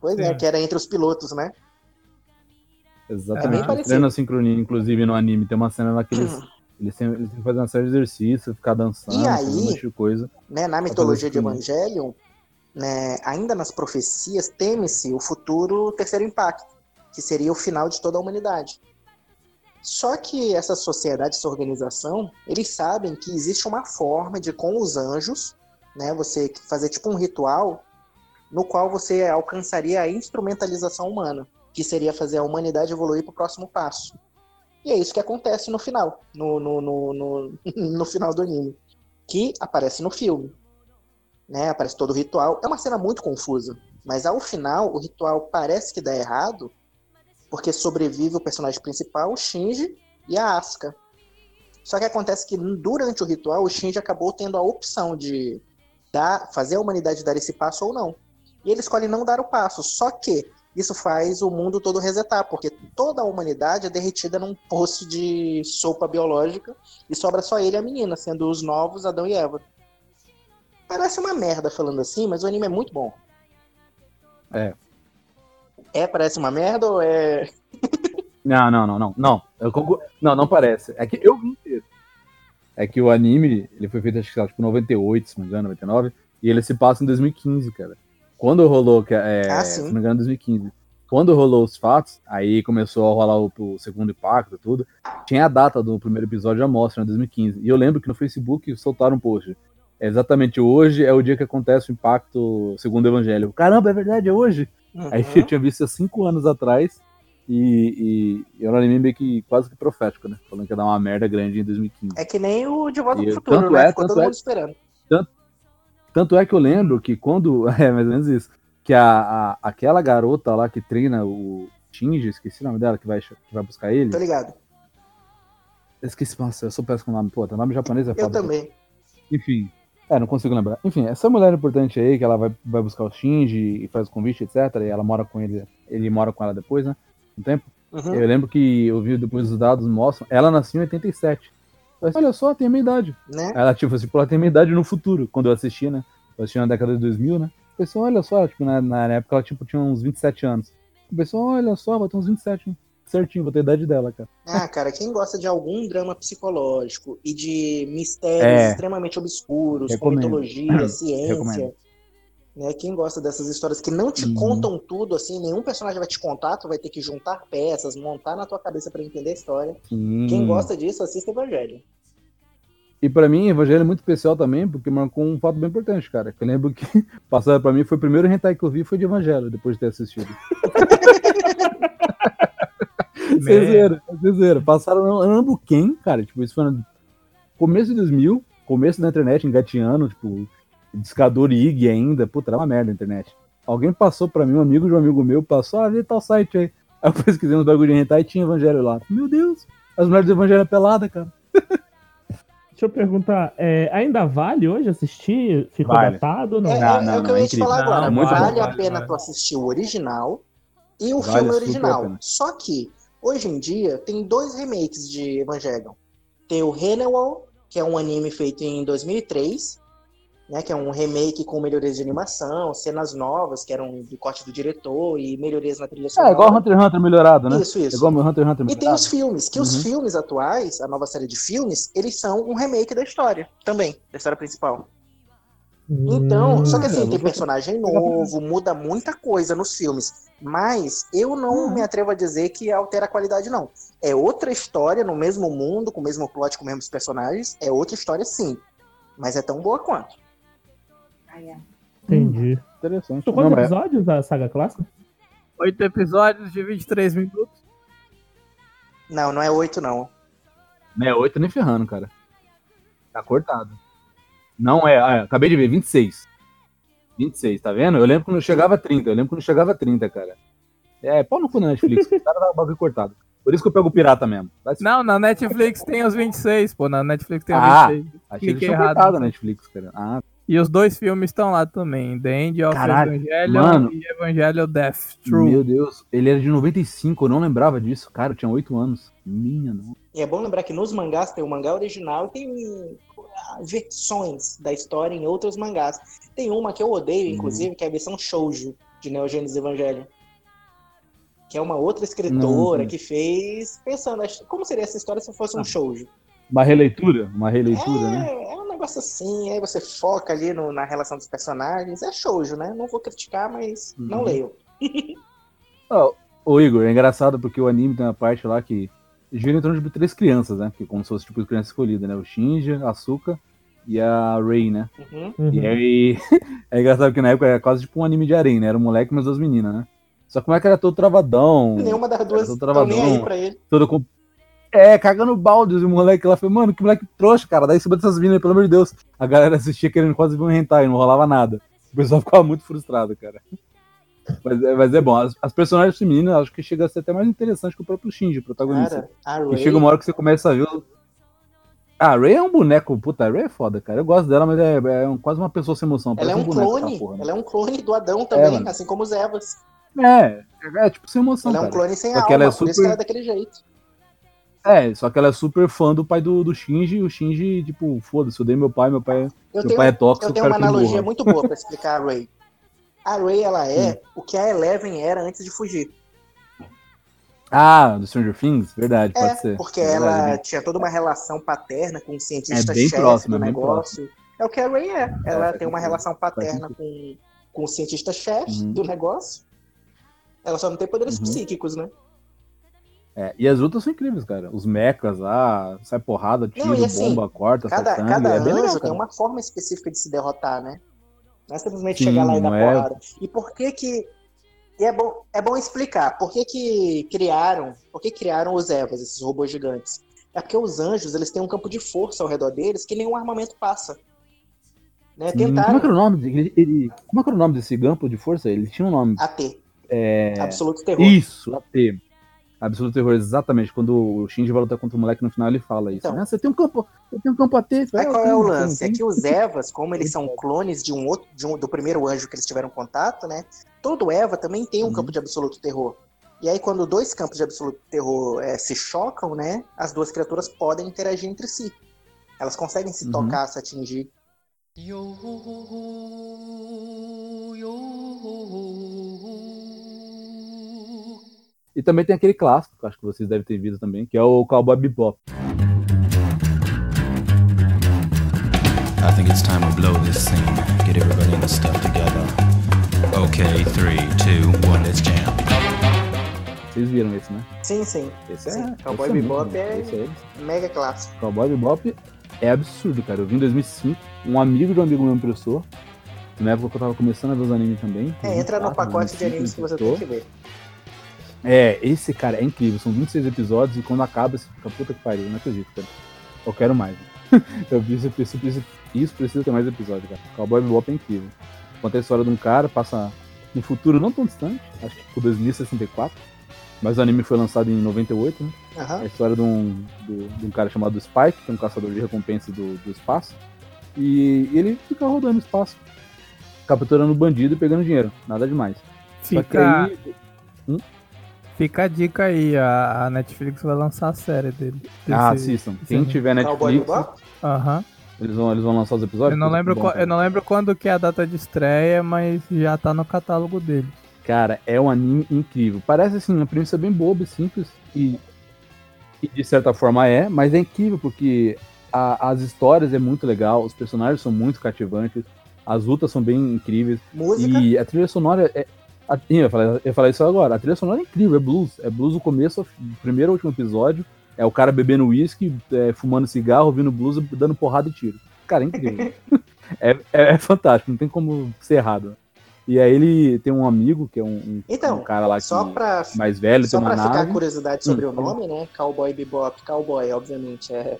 Pois é, Sim. que era entre os pilotos, né? É bem Exatamente. parecido. Treino a sincronia, inclusive, no anime. Tem uma cena lá que eles, eles, têm, eles têm que fazer uma série de exercícios, ficar dançando, E fazer aí- um monte de coisa. né, na mitologia de. Evangelion, né, ainda nas profecias, teme-se o futuro terceiro impacto, que seria o final de toda a humanidade. Só que essa sociedade, essa organização, eles sabem que existe uma forma de, com os anjos, né, você fazer tipo um ritual no qual você alcançaria a instrumentalização humana, que seria fazer a humanidade evoluir para o próximo passo. E é isso que acontece no final, no, no, no, no, no final do anime, que aparece no filme né? Aparece todo o ritual. É uma cena muito confusa, mas ao final o ritual parece que dá errado, porque sobrevive o personagem principal, o Shinji, e a Asuka. Só que acontece que durante o ritual o Shinji acabou tendo a opção de dar, fazer a humanidade dar esse passo ou não. E ele escolhe não dar o passo. Só que isso faz o mundo todo resetar, porque toda a humanidade é derretida num poço de sopa biológica e sobra só ele e a menina, sendo os novos Adão e Eva. Parece uma merda falando assim, mas o anime é muito bom. É. É, parece uma merda ou é. Não, não, não, não. Não, eu não, não parece. É que eu vi inteiro. É que o anime, ele foi feito, acho que, tipo, 98, se não me engano, 99, e ele se passa em 2015, cara. Quando rolou, que é, Ah, se sim. não me engano, 2015. Quando rolou os fatos, aí começou a rolar o, o segundo impacto e tudo. Tinha a data do primeiro episódio já mostra, em 2015. E eu lembro que no Facebook soltaram um post. É exatamente hoje é o dia que acontece o impacto segundo o Evangelho. Caramba, é verdade, é hoje? Aí Uhum. eu tinha visto há cinco anos atrás e, e, e era um anime meio que quase que profético, né? Falando que ia dar uma merda grande em 2015. É que nem o De Volta pro Futuro, tanto né? é, Ficou tanto todo é- mundo esperando. Tanto é que eu lembro que quando. É mais ou menos isso. que a, a- aquela garota lá que treina o Shinji, esqueci o nome dela, que vai, que vai buscar ele. Tô ligado. Esqueci, nossa, eu sou péssimo com o nome. Pô, o nome japonês é Eu foda. também. Enfim. É, não consigo lembrar. Enfim, essa mulher importante aí, que ela vai, vai buscar o Shinji e faz o convite, etc. E ela mora com ele. Ele mora com ela depois, né? Um tempo. Uhum. Eu lembro que eu vi depois os dados mostram. Ela nasceu em 87. Eu falei, olha só, tem a minha idade. Né? Ela, tipo assim, pô, ela tem a minha idade no futuro, quando eu assisti, né? Eu assisti na década de 2000, né? Pensei, olha só, tipo, na, na época ela tipo, tinha uns 27 anos. Pensei, olha só, vai ter uns 27, né? certinho, vou ter a idade dela, cara. Ah, cara, quem gosta de algum drama psicológico e de mistérios É. extremamente obscuros, Recomendo. mitologia, ciência, Recomendo. Né? Quem gosta dessas histórias que não te Uhum. contam tudo, assim, nenhum personagem vai te contar, tu vai ter que juntar peças, montar na tua cabeça pra entender a história. Sim. Quem gosta disso, assista Evangelho. E pra mim, Evangelho é muito especial também, porque marcou um fato bem importante, cara. Que eu lembro que passaram pra mim, foi o primeiro hentai que eu vi, foi de Evangelho, depois de ter assistido. Vocês viram, vocês viram. Passaram, eu não lembro quem, cara, tipo, isso foi no começo de 2000, começo da internet, engateando, tipo, discador IG ainda, puta, era uma merda a internet. Alguém passou pra mim, um amigo de um amigo meu, passou, ah, vê tal site aí. Aí eu pesquisei uns bagulho de hentai e tinha Evangelho lá. Meu Deus, as mulheres do Evangelho é pelada, cara. Deixa eu perguntar, é, ainda vale hoje assistir? Ficou Vale. datado ou não? É, Não, é- não, é o que não, eu é ia te incrível. falar agora. Não, muito vale bom. a Vale, pena vale. tu assistir o original e o Vale filme original. Só que, hoje em dia, tem dois remakes de Evangelion. Tem o Renewal, que é um anime feito em 2003, né, que é um remake com melhorias de animação, cenas novas, que eram do corte do diretor e melhorias na trilha sonora. É, igual Hunter x Hunter melhorado, né? Isso, É isso. igual o Hunter x Hunter E tem melhorado. os filmes, que os Uhum. filmes atuais, a nova série de filmes, eles são um remake da história, também, da história principal. Então, Hum, só que assim, eu tem personagem novo, muda muita coisa nos filmes. Mas eu não Uhum. me atrevo a dizer que altera a qualidade, não. É outra história no mesmo mundo, com o mesmo plot, com os mesmos personagens. É outra história, sim. Mas é tão boa quanto. Entendi. Interessante. São quantos mas- episódios da saga clássica? Oito episódios de 23 minutos. Não, não é oito, não. Não é 8 nem ferrando, cara. Tá cortado. Não é, ah, acabei de ver, 26. 26, tá vendo? Eu lembro quando chegava a 30, eu lembro quando chegava a 30, cara. É, pau no cu na Netflix, o cara o bagulho cortado. Por isso que eu pego o pirata mesmo. Não, na Netflix tem os 26, pô. Na Netflix tem os Ah, 26. Achei que tinha errado. cortado a Netflix, cara. Ah, E os dois filmes estão lá também. The End of Caralho, Evangelion mano. e Evangelion Death. True. meu Deus. Ele era de 95, eu não lembrava disso. Cara, eu tinha 8 anos. Minha não. E é bom lembrar que nos mangás tem o mangá original e tem ah, versões da história em outros mangás. Tem uma que eu odeio, Uhum. inclusive, que é a versão shoujo de Neo Genesis Evangelion. Que é uma outra escritora Não. que fez pensando, como seria essa história se fosse um Ah. shoujo? Uma releitura? Uma releitura, é, né? é negócio assim, aí você foca ali no- na relação dos personagens. É shoujo, né? Não vou criticar, mas não Uhum. leio. Ô Igor, é engraçado porque o anime tem uma parte lá que gira em torno de três crianças, né? Que como se fosse tipo criança escolhida, né? O Shinji, a Asuka e a Rei, né? Uhum. Uhum. E aí, é engraçado que na época era quase tipo um anime de arém, né? Era um moleque e umas duas meninas, né? Só como é que era todo travadão, Nenhuma das duas aí travadão. pra ele. todo com... É, cagando baldes, e o moleque lá foi, mano, que moleque trouxa, cara, daí cima dessas meninas, pelo amor de Deus. A galera assistia querendo quase ver um hentai, não rolava nada. O pessoal ficava muito frustrado, cara. Mas é, mas é bom, as, as personagens femininas acho que chega a ser até mais interessante que o próprio Shinji, o protagonista. Cara, E chega uma hora que você começa a ver. Ah, a Ray é um boneco, puta, a Ray é foda, cara. Eu gosto dela, mas é, é um- quase uma pessoa sem emoção. ela é um boneco, clone. porra, né? ela é um clone do Adão também, mano. assim como os Evas. É, é tipo sem emoção, Ela é um cara. clone sem Só alma, ela é por isso que super- ela é daquele jeito. É, só que ela é super fã do pai do, do Shinji, e o Shinji, tipo, foda-se, eu dei meu pai, meu pai, Eu meu tenho, pai é tóxico, eu tenho uma analogia muito boa pra explicar a Ray. A Ray, ela é Hum. o que a Eleven era antes de fugir. Ah, do Stranger Things? Verdade, É, pode ser. porque É ela verdade. tinha toda uma relação paterna com o cientista É próximo, do é negócio. É o que a Ray é. Ela tem uma relação paterna com, com o cientista chefe Uhum. do negócio. Ela só não tem poderes Uhum. psíquicos, né? É, e as lutas são incríveis, cara. Os mechas lá, sai porrada, tiro, Não, e assim, bomba, corta, Cada, sangue. cada é bem anjo legal, tem uma forma específica de se derrotar, né? Não é simplesmente Sim, chegar lá e dar é- porrada. E por que que... E é bom, é bom explicar. Por que que criaram... Por que criaram os Evas, esses robôs gigantes? É porque os anjos, eles têm um campo de força ao redor deles que nenhum armamento passa. Né? Como é Tentaram que era o nome? Ele, ele- como é que era o nome desse campo de força? Ele tinha um nome. AT, É... Absoluto Terror. Isso, AT. Absoluto terror, exatamente. Quando o Shinji vai lutar contra o moleque no final, ele fala isso. Então. Ah, você tem um campo, você tem um campo AT. Mas qual "Ah, é o lance? É que os Evas, como eles são clones de um outro, de um- do primeiro anjo que eles tiveram contato, né? Todo Eva também tem um Uhum. campo de absoluto terror. E aí, quando dois campos de absoluto terror eh, se chocam, né? As duas criaturas podem interagir entre si. Elas conseguem se Uhum. tocar, se atingir. E também tem aquele clássico, que eu acho que vocês devem ter visto também, que é o Cowboy Bebop. I think it's time we blow this scene. Get everybody in the stuff together. Okay, three, two, one, let's jam. Vocês viram esse, né? Sim, sim. Esse Sim, é. Cowboy esse é Bebop muito bom. é- Esse é Mega clássico. Cowboy Bebop é absurdo, cara. Eu vi em 2005, um amigo de um amigo meu me emprestou. Na época que eu tava começando a ver os animes também. É, entra no 2004, pacote de 2005, animes que você tem que ver. É, esse cara é incrível. São 26 episódios e quando acaba você fica puta que pariu. eu Não acredito, cara. Eu quero mais. eu vi isso, isso, isso, isso precisa ter mais episódios, cara. Cowboy Bebop é incrível. Conta a história de um cara, passa no futuro não tão distante, acho que por 2064. Mas o anime foi lançado em 98, né? É Aham. a história de um, do- de um cara chamado Spike, que é um caçador de recompensa do, do espaço. E ele fica rodando espaço, capturando bandido e pegando dinheiro. Nada demais. Só que Fica, aí- fica a dica aí, a, a Netflix vai lançar a série dele. Ah, Desse- assistam. Quem tiver Cowboy Netflix? Aham. eles vão, eles vão lançar os episódios. Eu não, Pô, lembro bom, qua- cara. eu não lembro quando que é a data de estreia, mas já tá no catálogo dele. Cara, é um anime incrível. Parece assim, uma premissa bem boba e simples. E, e de certa forma é, mas é incrível porque a- as histórias é muito legal, os personagens são muito cativantes, as lutas são bem incríveis. Música. E a trilha sonora é. A, eu, ia falar, eu falar isso agora. A trilha sonora é incrível, é blues. É blues do começo, do primeiro ao último episódio. É o cara bebendo uísque, é, fumando cigarro, ouvindo blues, dando porrada e tiro. Cara, é incrível. é, é- é fantástico, não tem como ser errado. E aí ele tem um amigo, que é um, um- Então, um cara lá que, Só pra, mais velho, só tem uma pra ficar nave. curiosidade sobre Hum, o nome, né? Cowboy Bebop. Cowboy, obviamente, é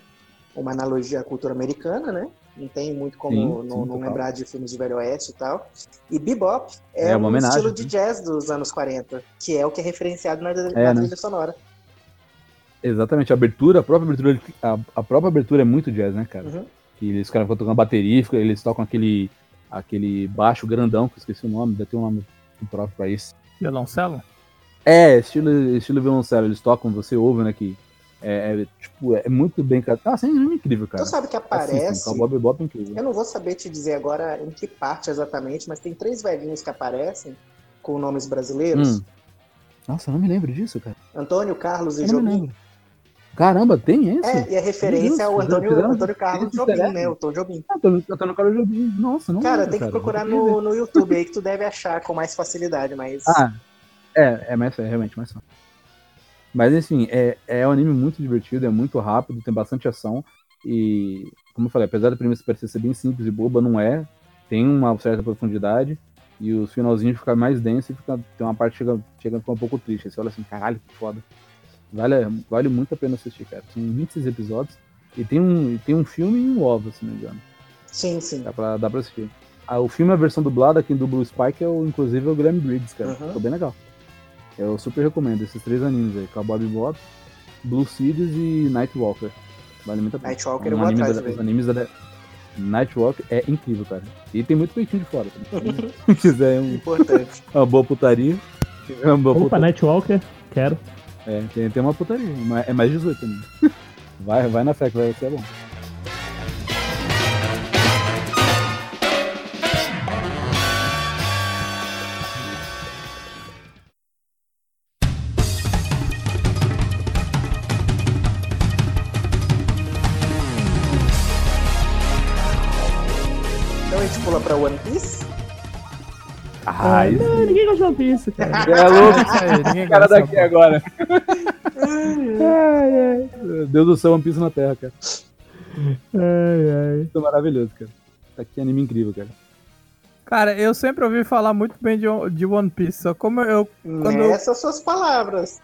uma analogia à cultura americana, né? Não tem muito como Sim, não, sim, não lembrar de filmes de Velho Oeste e tal. E Bebop é, É um estilo de né? jazz dos anos 40, que é o que é referenciado na, na né? trilha sonora. Exatamente, a abertura, a própria abertura, a, a própria abertura é muito jazz, né, cara? Uhum. Que eles ficam tocando bateria, eles tocam aquele, aquele baixo grandão, que eu esqueci o nome, deve ter um nome próprio pra isso. Violoncelo? É, estilo, estilo violoncelo, eles tocam, você ouve, né, que é, é, tipo, é muito bem... cara. Ah, sim, é incrível, cara. Então sabe que aparece. Cowboy Bebop é incrível. Eu não vou saber te dizer agora em que parte exatamente, mas tem três velhinhos que aparecem com nomes brasileiros: Hum. Nossa, eu não me lembro disso, cara. Antônio, Carlos e Eu Jobim. Caramba, tem esse? É, e a referência ao Deus, Antônio, Antônio Carlos Jobim, né? O Tom Jobim. Ah, no cara Jobim. Nossa, não Cara, lembro, tem que cara. procurar no, no YouTube aí que tu deve achar com mais facilidade, mas. Ah, é, é, mais, é realmente mais fácil. Mas, enfim, é, é um anime muito divertido, é muito rápido, tem bastante ação. E, como eu falei, apesar da premissa parecer ser bem simples e boba, não é. Tem uma certa profundidade. E os finalzinhos ficam mais densos e fica, tem uma parte que chega, chega um pouco triste. Você olha assim, caralho, que foda. Vale, vale muito a pena assistir, cara. São 26 episódios. E tem um, tem um filme e um OVA, se não me engano. Sim, sim. Dá pra, dá pra assistir. Ah, o filme é a versão dublada, quem dubla o Spike é o, inclusive é o Graham Briggs, cara. Uhum. Ficou bem legal. Eu super recomendo esses três animes aí, Cowboy Bebop, Blue Seeds e Nightwalker. Vale muito a pena. Nightwalker É eu vou anime atrás da-. Os animes da... Nightwalker é incrível, cara. E tem muito peitinho de fora também. Se quiser um- Importante. uma boa putaria. Uma boa Opa, putaria. Nightwalker, quero. É, tem, tem uma putaria. mas É mais 18 também. Vai, vai na fé que vai ser bom. Isso. Não, ninguém gosta de One Piece, cara. É louco. Isso aí, ninguém O cara daqui pô. agora. ai, ai. Deus do céu, One Piece na Terra, cara. Ai, ai. Isso é maravilhoso, cara. Tá aqui anime incrível, cara. Cara, eu sempre ouvi falar muito bem de, de One Piece, só como eu Quando eu- Meça suas palavras.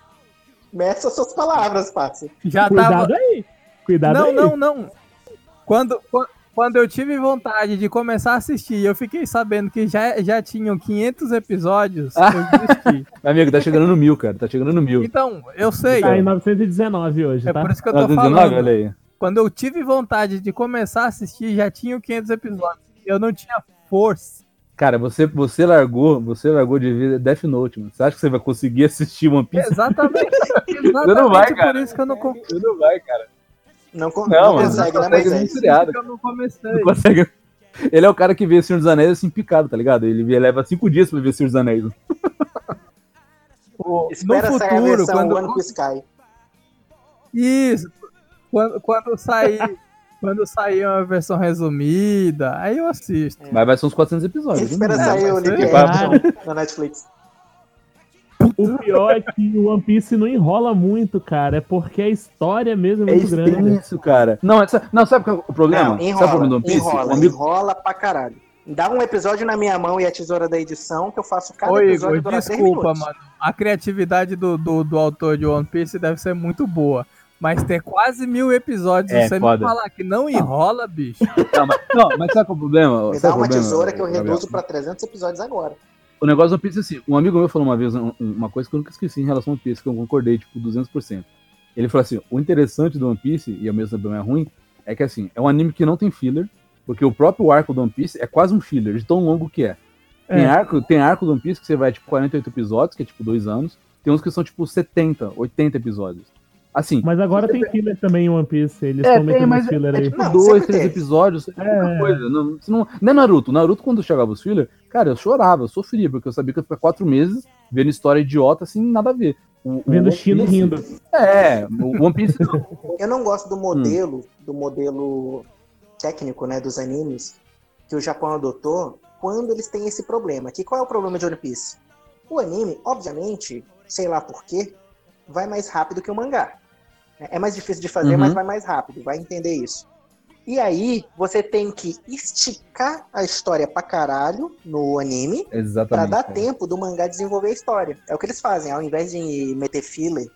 Meça suas palavras, Patsy. já Cuidado tava. aí. Cuidado Não, aí. não, não. Quando, quan- quando eu tive vontade de começar a assistir e eu fiquei sabendo que já, já tinham 500 episódios, Ah. eu amigo, tá chegando no mil, cara. Tá chegando no mil. Então, eu sei. Tá em 919 hoje, É tá? por isso que eu tô 19, falando. olha aí. Quando eu tive vontade de começar a assistir, já tinham 500 episódios. Eu não tinha força. Cara, você, você largou, você largou de vida Death Note, mano. Você acha que você vai conseguir assistir One Piece? Exatamente. Você não Exatamente vai, por cara. isso que eu não, Você não vai, cara. Não, Não, não consegue, não né, Moisés? eu não comecei. Não consegue. Ele é o cara que vê Senhor dos Anéis assim picado, tá ligado? Ele leva cinco dias pra ver Senhor dos Anéis. O- Espera no futuro, quando, One Piece Sky. Isso. Quando, quando sair. Quando sair uma versão resumida, aí eu assisto. Mas vai ser uns 400 episódios. Espera né? sair o. Action na Netflix. O pior é que o One Piece não enrola muito, cara. É porque a história mesmo é É muito grande. isso, cara. Não, essa, não, sabe qual é o problema? Não, sabe o enrola, problema do One Piece? enrola, amigo- enrola pra caralho. Dá um episódio na minha mão e a tesoura da edição que eu faço cada Ô, episódio Igor, desculpa, mano. A criatividade do, do, do autor de One Piece deve ser muito boa. Mas ter quase mil episódios É, e você foda. me falar que não enrola, bicho. Não, mas, não, mas sabe qual é o problema? Me Sabe dá é uma problema, tesoura que eu Gabriel? reduzo pra 300 episódios agora. O negócio do One Piece é assim, um amigo meu falou uma vez um- uma coisa que eu nunca esqueci em relação ao One Piece, que eu concordei, tipo, 200%. Ele falou assim, o interessante do One Piece, e ao mesmo tempo é ruim, é que assim, é um anime que não tem filler, porque o próprio arco do One Piece é quase um filler, de tão longo que é. Tem, É. arco, tem arco do One Piece que você vai, tipo, 48 episódios, que é tipo dois anos, tem uns que são, tipo, 70, 80 episódios. Assim, Mas agora tem filler também em One Piece. Eles É, estão tem, metendo mas filler é aí. tipo Não, dois, três episódios, é É. coisa. Não, não, não é Naruto. Naruto, quando chegava os filler, cara, eu chorava, eu sofria, porque eu sabia que eu ia ficar quatro meses vendo história idiota, assim, nada a ver. O, o Vendo One Chino Piece- rindo. É, o One Piece. Eu não gosto Hum. do modelo, do modelo técnico, né, dos animes que o Japão adotou quando eles têm esse problema. Que qual é o problema de One Piece? O anime, obviamente, sei lá por quê, vai mais rápido que o mangá. É mais difícil de fazer, Uhum. mas vai mais rápido, vai entender isso. E aí, você tem que esticar a história pra caralho no anime Pra Exatamente. dar cara. tempo do mangá desenvolver a história. É o que eles fazem. Ao invés de meter filler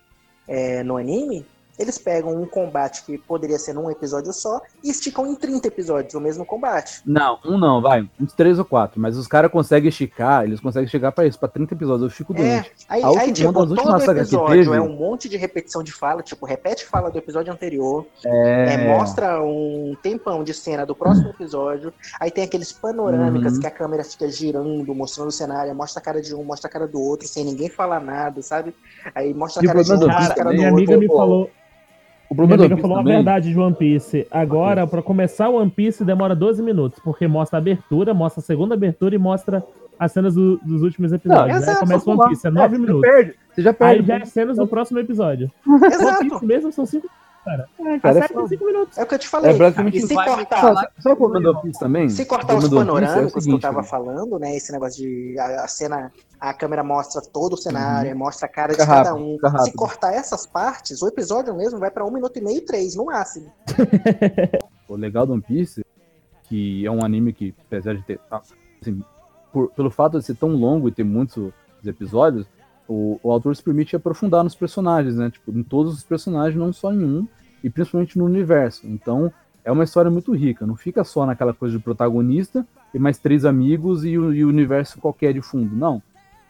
é, no anime, eles pegam um combate que poderia ser num episódio só e esticam em 30 episódios o mesmo combate. Não, um não, vai. Uns três ou quatro. Mas os caras conseguem esticar, eles conseguem chegar pra isso, pra 30 episódios. Eu fico É, doente. aí, A última- aí tipo, uma das últimas todo episódio teve- é um monte de repetição de fala, tipo, repete fala do episódio anterior, É, é, mostra um tempão de cena do próximo episódio, aí tem aqueles panorâmicas Uhum. que a câmera fica girando, mostrando o cenário, mostra a cara de um, mostra a cara do outro, sem ninguém falar nada, sabe? Aí mostra a Tipo, cara de um, mostra a Cara, do minha outro. amiga me falou, o minha problema do amiga One Piece falou a também, verdade de One Piece. Agora, pra começar o One Piece, demora 12 minutos, porque mostra a abertura, mostra a segunda abertura e mostra as cenas do- dos últimos episódios. Aí exato, começa o One. Piece, é 9 você minutos. perde, você já Aí perde. já é cenas do próximo episódio. One Exato. Piece mesmo são 5 cara. É, A cara, é tem 5 minutos. É o que eu te falei. É basicamente e se cortar, sabe o também? se cortar os Piece é panorâmicos que eu seguinte, tava cara. falando, né? Esse negócio de a, a cena, a câmera mostra todo o cenário, mostra a cara Fica de cada rápido, um. Se rápido. cortar essas partes, o episódio mesmo vai pra um minuto e meio, três, no máximo. O legal do One Piece, que é um anime que, apesar de ter. ah, assim, por- pelo fato de ser tão longo e ter muitos episódios, o, o autor se permite aprofundar nos personagens, né? Tipo, em todos os personagens, não só em um, e principalmente no universo. Então, é uma história muito rica. Não fica só naquela coisa de protagonista e mais três amigos e o, e o universo qualquer de fundo. Não.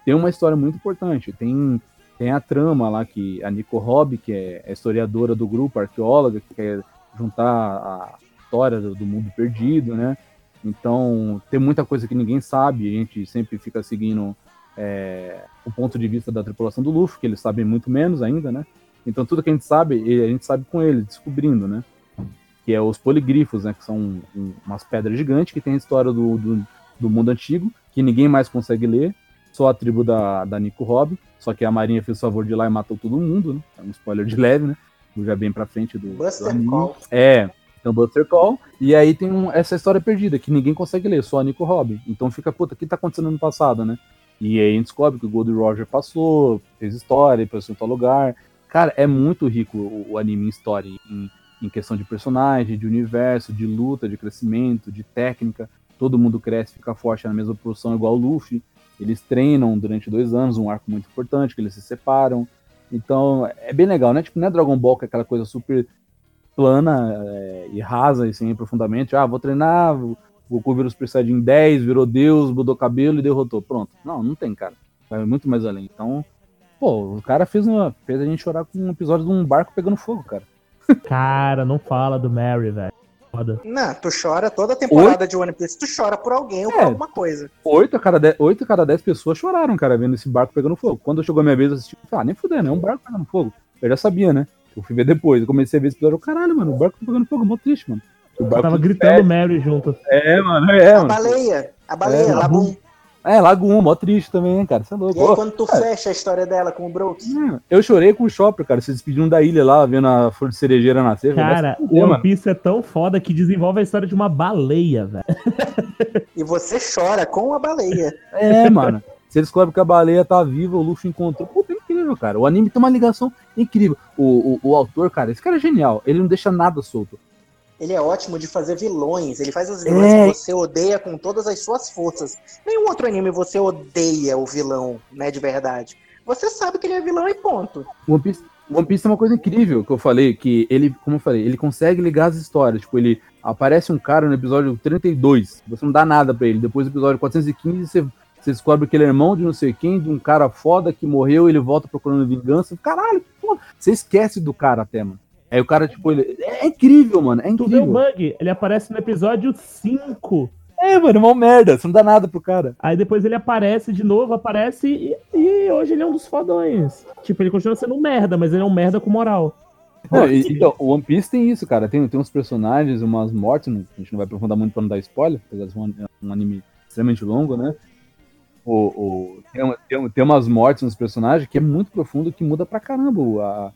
Tem uma história muito importante. Tem, tem a trama lá que a Nico Hobby, que é a historiadora do grupo, arqueóloga, que quer juntar a história do, do mundo perdido, né? Então, tem muita coisa que ninguém sabe, a gente sempre fica seguindo é, o ponto de vista da tripulação do Luffy, que eles sabem muito menos ainda, né? Então, tudo que a gente sabe, a gente sabe com eles, descobrindo, né? Que é os poligrifos, né? Que são um- umas pedras gigantes que tem a história do, do, do mundo antigo, que ninguém mais consegue ler, só a tribo da, da Nico Hobby, só que a Marinha fez o favor de ir lá e matou todo mundo, né? É um spoiler de leve, né? Já bem pra frente do, do Buster anime. Call. É, então Buster Call. E aí tem um- essa história perdida, que ninguém consegue ler, só a Nico Robin. Então fica, puta, o que tá acontecendo no passado, né? E aí a gente descobre que o Gold Roger passou, fez história, passou em tal lugar. Cara, é muito rico o, o anime em história, em, em questão de personagem, de universo, de luta, de crescimento, de técnica. Todo mundo cresce, fica forte na mesma posição, igual o Luffy. Eles treinam durante dois anos, um arco muito importante, que eles se separam. Então, é bem legal, né? Tipo, não é Dragon Ball que é aquela coisa super plana é, e rasa, assim, profundamente. Ah, vou treinar, o Goku virou Super Saiyajin 10, virou Deus, mudou cabelo e derrotou. Pronto. Não, não tem, cara. Vai muito mais além. Então, pô, o cara fez, uma, fez a gente chorar com um episódio de um barco pegando fogo, cara. Cara, não fala do Mary, velho. Foda. Não, tu chora toda a temporada de One Piece, tu chora por alguém ou por É. alguma coisa. Oito a, cada dez, oito a cada dez pessoas choraram, cara, vendo esse barco pegando fogo. Quando chegou a minha vez, eu assisti, ah, nem fudendo, é um barco pegando fogo. Eu já sabia, né? Eu fui ver depois. Eu comecei a ver esse episódio, caralho, mano, o barco tá pegando fogo, mó triste, mano. O Eu barco tava gritando. Mary junto. É, mano, é, A mano. baleia, a baleia, É, Labum. É, Lagoon, mó triste também, né, cara. Você é louco. E aí quando tu fecha a história dela com o Brooks, hum, Eu chorei com o Chopper, cara, se despedindo da ilha lá, vendo a flor de cerejeira nascer. Cara, o One. Piece é tão foda que desenvolve a história de uma baleia, velho. e você chora com a baleia. É, mano. Você descobre que a baleia tá viva, o Luffy encontrou. Puta, é incrível, cara. O anime tem uma ligação incrível. O, o, o autor, cara, esse cara é genial. Ele não deixa nada solto. Ele é ótimo de fazer vilões. Ele faz os vilões É. que você odeia com todas as suas forças. Nenhum outro anime você odeia o vilão, né, de verdade. Você sabe que ele é vilão e ponto. O One Piece, One Piece é uma coisa incrível que eu falei, que ele, como eu falei, ele consegue ligar as histórias. Tipo, ele aparece um cara no episódio 32, você não dá nada pra ele. Depois do episódio 415, você, você descobre que ele é irmão de não sei quem, de um cara foda que morreu, ele volta procurando vingança. Caralho, pô, você esquece do cara até, mano. Aí o cara, tipo, ele. É incrível, mano. É Tu vê o incrível. Bug, ele aparece no episódio 5. É, mano, é uma merda. Você não dá nada pro cara. Aí depois ele aparece de novo, aparece e, e hoje ele é um dos fodões. Tipo, ele continua sendo um merda, mas ele é um merda com moral. Não, e- então, o One Piece tem isso, cara. Tem, tem uns personagens, umas mortes, a gente não vai aprofundar muito pra não dar spoiler, apesar de ser um, um anime extremamente longo, né? O, o- tem, tem, um- tem umas mortes nos personagens que é muito profundo, que muda pra caramba a-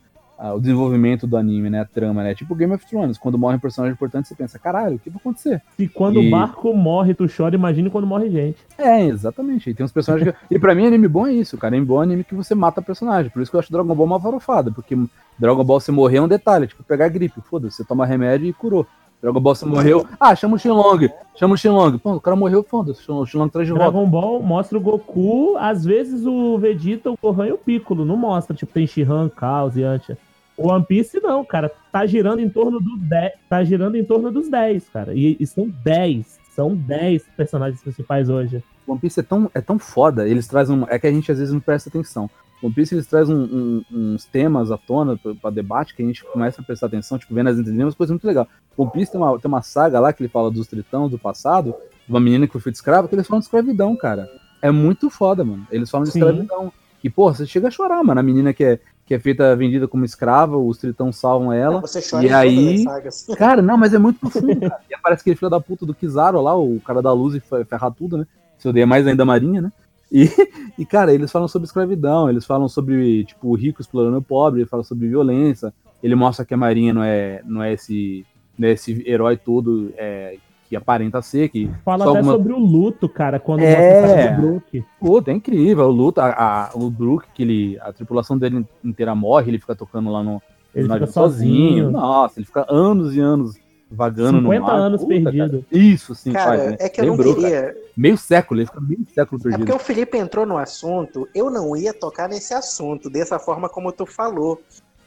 o desenvolvimento do anime, né? A trama, né? Tipo Game of Thrones, quando morre um personagem importante, você pensa, caralho, o que vai acontecer? E quando E- o barco morre, tu chora, imagine quando morre gente. É, exatamente. E tem uns personagens que... E pra mim, anime bom é isso, cara. Anime bom é anime que você mata personagem. Por isso que eu acho Dragon Ball uma farofada. Porque Dragon Ball você morrer é um detalhe. Tipo, pegar gripe. Foda-se, você toma remédio e curou. Dragon Ball você morreu. Ah, chama o Shenlong. Chama o Shenlong. Pô, o cara morreu, foda-se. O Shenlong traz de volta. Dragon Ball mostra o Goku, às vezes o Vegeta, o Gohan e o Piccolo. Não mostra, tipo, tem Shihan, e Yantia. O One Piece não, cara. Tá girando em torno dos 10. Tá girando em torno dos 10, cara. E, e são 10. São 10 personagens principais hoje. One Piece é tão, é tão foda. Eles trazem. Um... É que a gente às vezes não presta atenção. One Piece eles trazem um- um- uns temas à tona pra, pra debate que a gente começa a prestar atenção, tipo, vendo as entrelinhas, umas coisas muito legais. One Piece tem uma, tem uma saga lá que ele fala dos tritões do passado, de uma menina que foi feita escrava, que eles falam de escravidão, cara. É muito foda, mano. Eles falam de Sim. escravidão. E, porra, você chega a chorar, mano. A menina que é, que é feita, vendida como escrava, os tritões salvam ela. Você chora E aí-. Cara, não, mas é muito profundo, cara. E aparece aquele filho da puta do Kizaru lá, o cara da luz e fe- ferrar tudo, né? Se odeia mais ainda a Marinha, né? E, e, cara, eles falam sobre escravidão, eles falam sobre, tipo, o rico explorando o pobre, ele fala sobre violência, ele mostra que a Marinha não é, não é, esse, não é esse herói todo é, que aparenta ser, que Fala até sobre o luto, cara, quando É. mostra do Brook. Puta, é incrível. O luto, a, a- o Brook, que ele, a tripulação dele inteira morre, ele fica tocando lá no, Ele no fica navio sozinho. Nossa, ele fica anos e anos vagando no 50 mar. anos Puta, cara. perdido. Isso, sim, Cara, faz, né? é que eu Lembrou, não cara. queria. Meio século, ele fica meio século É perdido. porque o Felipe entrou no assunto, eu não ia tocar nesse assunto, dessa forma como tu falou.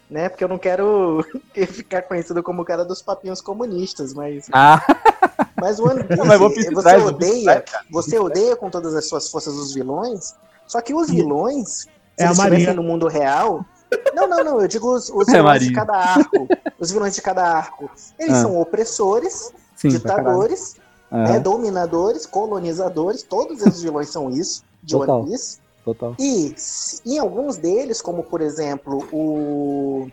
Né? Porque eu não quero ficar conhecido como o cara dos papinhos comunistas, mas, Ah, mas o One Piece, você odeia, você odeia com todas as suas forças os vilões, só que os vilões, se É eles estivessem no mundo real. Não, não, não, eu digo os, os É, vilões de cada arco. Os vilões de cada arco. Eles Ah. são opressores, sim, ditadores, né, dominadores, colonizadores, todos esses vilões são isso, de Total. One Piece. Total. E em alguns deles, como por exemplo o.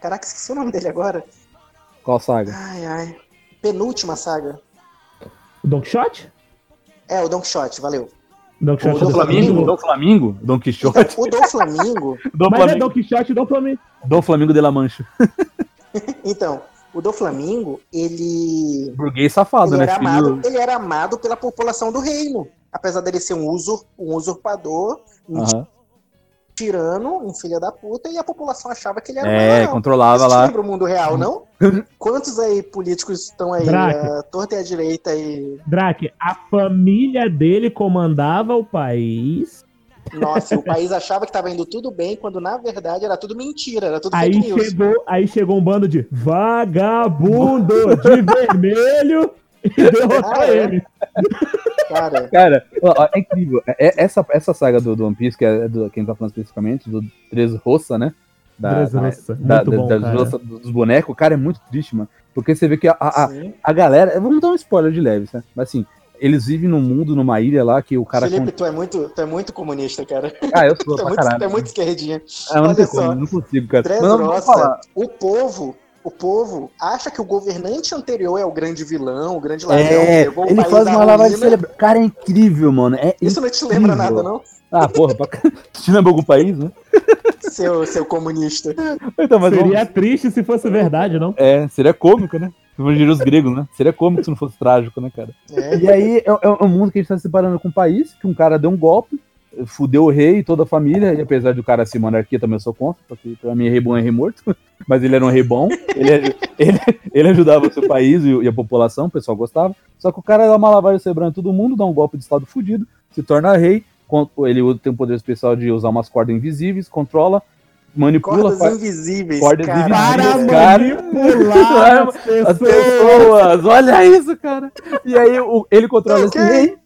Caraca, esqueci o nome dele agora. Qual saga? Ai, ai. Penúltima saga. O Don Quixote? É, o Don Quixote, valeu. Don O Quixote do Dom é Flamingo? Flamengo? Dom Flamingo? Dom Quixote? Então, o Dom Flamingo. Dom Mas é Flamingo, Don Quixote e Dom Flamengo. Dom Flamingo de La Mancha. Então, o Dom Flamingo, ele. Burguês safado, Ele né? era, amado, ele era amado pela população do reino. Apesar dele ser um, usur, um usurpador. Tirano, um filho da puta, e a população achava que ele era É, um controlava Vocês lá. lembram o mundo real, não? Quantos aí políticos estão aí, à torta e à direita e. Drake, a família dele comandava o país Nossa, o país achava que tava indo tudo bem, quando na verdade era tudo mentira, era tudo Aí fake news. chegou, aí chegou um bando de vagabundo de vermelho e derrotou Ah, é? ele. Cara, Cara, ó, ó, é incrível. É- é- essa, essa saga do, do One Piece, que é do, quem tá falando especificamente, do Dressrosa, né? Da, Dressrosa, da- da- bom, roça dos bonecos, cara, é muito triste, mano. Porque você vê que a, a, sim. a galera. Vamos dar um spoiler de leve, né? Mas assim, eles vivem num mundo, numa ilha lá, que o cara. Felipe, con- tu é, muito, tu é muito comunista, cara. Ah, eu sou Tu é muito, tu é muito esquerdinha. Ah, não olha só. como, não consigo, cara. Dressrosa, o povo, o povo acha que o governante anterior é o grande vilão, o grande ladrão, que É, ele faz uma lavagem cerebral. Cara, é incrível, mano. É Isso não te lembra incrível. nada, não? Ah, porra, pra... te lembra algum país, né? Seu, seu comunista. Então, mas Seria vamos- triste se fosse verdade, não? É, seria cômico, né? Como diriam os gregos, né? Seria cômico se não fosse trágico, né, cara? É. E aí é, é um mundo que a gente tá se separando com um país, que um cara deu um golpe, fudeu o rei e toda a família, e apesar do cara ser monarquia, também eu sou contra, porque pra mim rei bom é rei morto, mas ele era um rei bom, ele, ele, ele ajudava o seu país e, e a população, o pessoal gostava, só que o cara dá uma lavagem cerebral em todo mundo, dá um golpe de estado fudido, se torna rei, ele tem o poder especial de usar umas cordas invisíveis, controla, manipula, Cordas faz- invisíveis, Cordas cara. invisíveis. Para Cara. manipular as as pessoas. pessoas, olha isso, cara. E aí o- ele controla Ok. esse rei,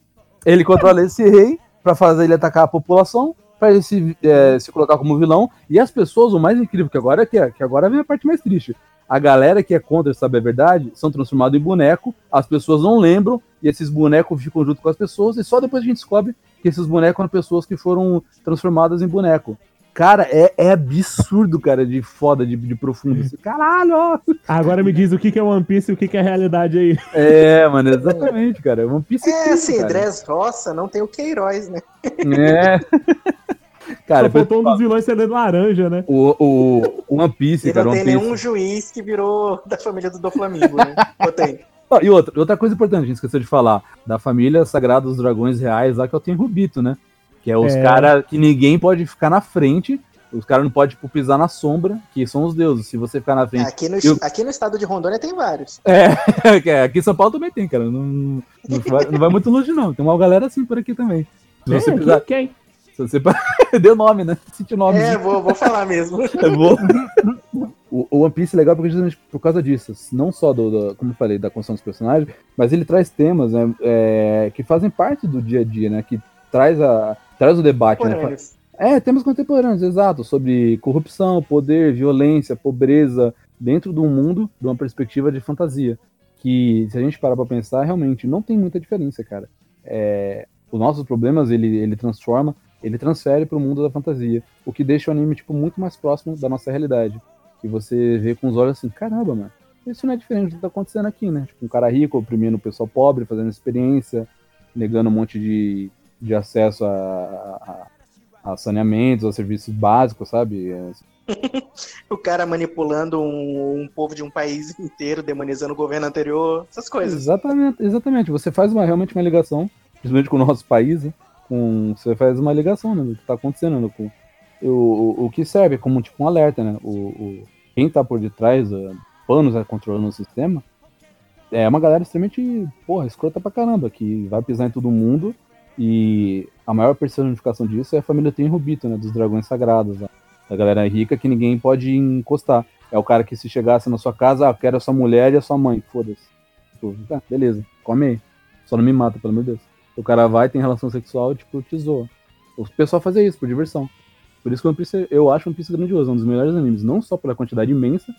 ele controla esse rei pra fazer ele atacar a população, pra ele se, é, se colocar como vilão. E as pessoas, o mais incrível que agora é que, que agora vem a parte mais triste. A galera que é contra saber a verdade são transformados em boneco, as pessoas não lembram, e esses bonecos ficam junto com as pessoas, e só depois a gente descobre que esses bonecos eram pessoas que foram transformadas em boneco. Cara, é, é absurdo, cara, de foda, de, de profundo. Assim, Caralho. Agora me diz o que que é One Piece e o que que é realidade aí. É, mano, exatamente, cara. É One Piece É, incrível, assim. Dress Roça não tem o Queiroz, né? É. Cara, Só faltou um dos vilões ser laranja, né? o, o, o One Piece, E cara, não One tem Piece. nenhum juiz que virou da família do Doflamingo, né? Ou tem? Ó, e outra, outra coisa importante, a gente esqueceu de falar, da família Sagrada dos Dragões Reais lá, que é o Tenrubito, né? Que é os É. caras que ninguém pode ficar na frente, os caras não podem tipo, pisar na sombra, que são os deuses. Se você ficar na frente. Aqui no, Eu- aqui no estado de Rondônia tem vários. É, que é, aqui em São Paulo também tem, cara. Não, não, vai, não vai muito longe, não. Tem uma galera assim por aqui também. Se você É, pisar. quem? Se você... Deu nome, né? Sente nome. É, vou, vou falar mesmo. Eu vou. o, o One Piece é legal porque justamente por causa disso. Não só do, do- como eu falei, da construção dos personagens, mas ele traz temas né, é, que fazem parte do dia a dia, né? Que traz, a, traz o debate, né? É, temas contemporâneos, exato, sobre corrupção, poder, violência, pobreza, dentro de um mundo, de uma perspectiva de fantasia. Que, se a gente parar pra pensar, realmente não tem muita diferença, cara. É, os nossos problemas ele, ele transforma, ele transfere pro mundo da fantasia, o que deixa o anime tipo, muito mais próximo da nossa realidade. Que você vê com os olhos assim, caramba, mano, isso não é diferente do que tá acontecendo aqui, né? Tipo, um cara rico oprimindo o pessoal pobre, fazendo experiência, negando um monte de, de acesso a, a, a saneamentos, a serviços básicos, sabe? O cara manipulando um, um povo de um país inteiro, demonizando o governo anterior, essas coisas. Exatamente, exatamente. Você faz uma, realmente uma ligação, principalmente com o nosso país, né? com, você faz uma ligação né, do que está acontecendo. né, com, o, o, o que serve como tipo um alerta, né? O, o, quem está por detrás, uh, panos né, controlando o sistema, é uma galera extremamente, porra, escrota pra caramba, que vai pisar em todo mundo e a maior personificação disso é a família Tenrubito, né? Dos dragões sagrados, né, da galera rica que ninguém pode encostar. É o cara que se chegasse na sua casa, ah, quero a sua mulher e a sua mãe, foda-se. Tipo, tá, beleza, come aí. Só não me mata, pelo amor de Deus. O cara vai, tem relação sexual, tipo, te zoa. O pessoal fazia isso, por diversão. Por isso que o One Piece, eu acho One Piece grandioso, é um dos melhores animes, não só pela quantidade imensa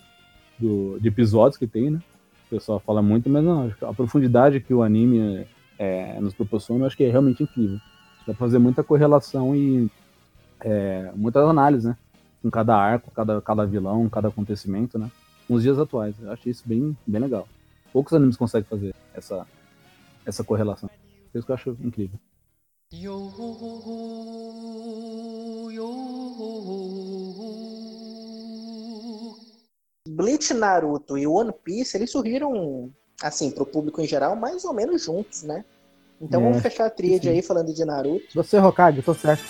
do, de episódios que tem, né? O pessoal fala muito, mas não, a profundidade que o anime é, nos proporciona, eu acho que é realmente incrível. Dá pra fazer muita correlação e é, muitas análises, né? Com cada arco, cada, cada vilão, cada acontecimento, né? Com os dias atuais. Eu acho isso bem, bem legal. Poucos animes conseguem fazer essa, essa correlação. Por isso que eu acho incrível. Bleach, Naruto e One Piece, eles surgiram, assim, pro público em geral, mais ou menos juntos, né? Então É, vamos fechar a tríade sim. aí falando de Naruto. Você, Hokage, eu tô certo.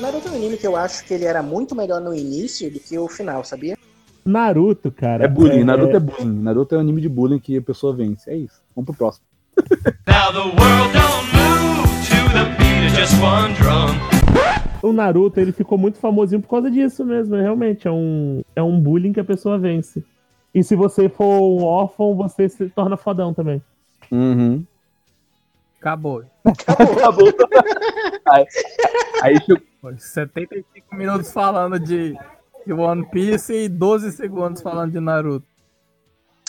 Naruto é um anime que eu acho que ele era muito melhor no início do que o final, sabia? Naruto, cara. É bullying, Naruto é bullying. Naruto é um anime de bullying que a pessoa vence. É isso. Vamos pro próximo. Now the world don't move to the beat of just one drum. O Naruto, ele ficou muito famosinho por causa disso mesmo. Realmente, é um, é um bullying que a pessoa vence. E se você for um órfão, você se torna fodão também. Uhum. Acabou. Acabou. aí, aí Foi 75 minutos falando de, de One Piece e 12 segundos falando de Naruto.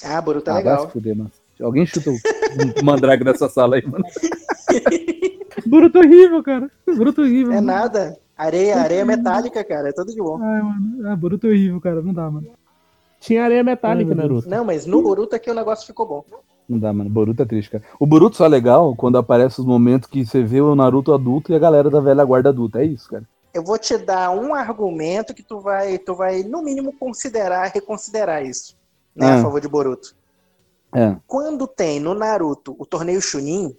Ah, Boruto é Ah, legal. fuder, mano. Alguém chuta o mandrake dessa sala aí, mano. Boruto horrível, cara. Boruto horrível. É mano. nada. Areia, areia metálica, cara. É tudo de bom. Ai, mano. Ah, Boruto horrível, cara. Não dá, mano. Tinha areia metálica, Ai. Naruto. Não, mas no Boruto aqui o negócio ficou bom. Não dá, mano. Boruto é triste, cara. O Boruto só é legal quando aparece os momentos que você vê o Naruto adulto e a galera da velha guarda adulta. É isso, cara. Eu vou te dar um argumento que tu vai, tu vai no mínimo considerar, reconsiderar isso, né, Ah. a favor de Boruto. É. Quando tem no Naruto o torneio Chunin,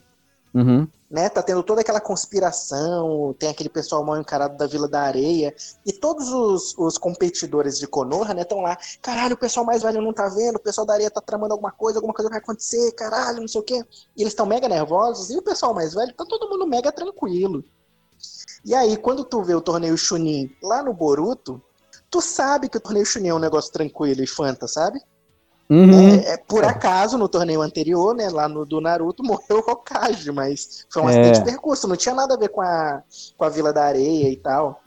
Uhum. Né, tá tendo toda aquela conspiração, tem aquele pessoal mal encarado da Vila da Areia, e todos os, os competidores de Konoha, né, estão lá, caralho, o pessoal mais velho não tá vendo, o pessoal da areia tá tramando alguma coisa, alguma coisa vai acontecer, caralho, não sei o quê. E eles estão mega nervosos, e o pessoal mais velho tá todo mundo mega tranquilo. E aí, quando tu vê o torneio Chunin lá no Boruto, tu sabe que o torneio Chunin é um negócio tranquilo e fanta, sabe? Uhum. É, é, por acaso, no torneio anterior, né, lá no do Naruto, morreu o Hokage, mas foi um É. acidente de percurso, não tinha nada a ver com a, com a Vila da Areia e tal.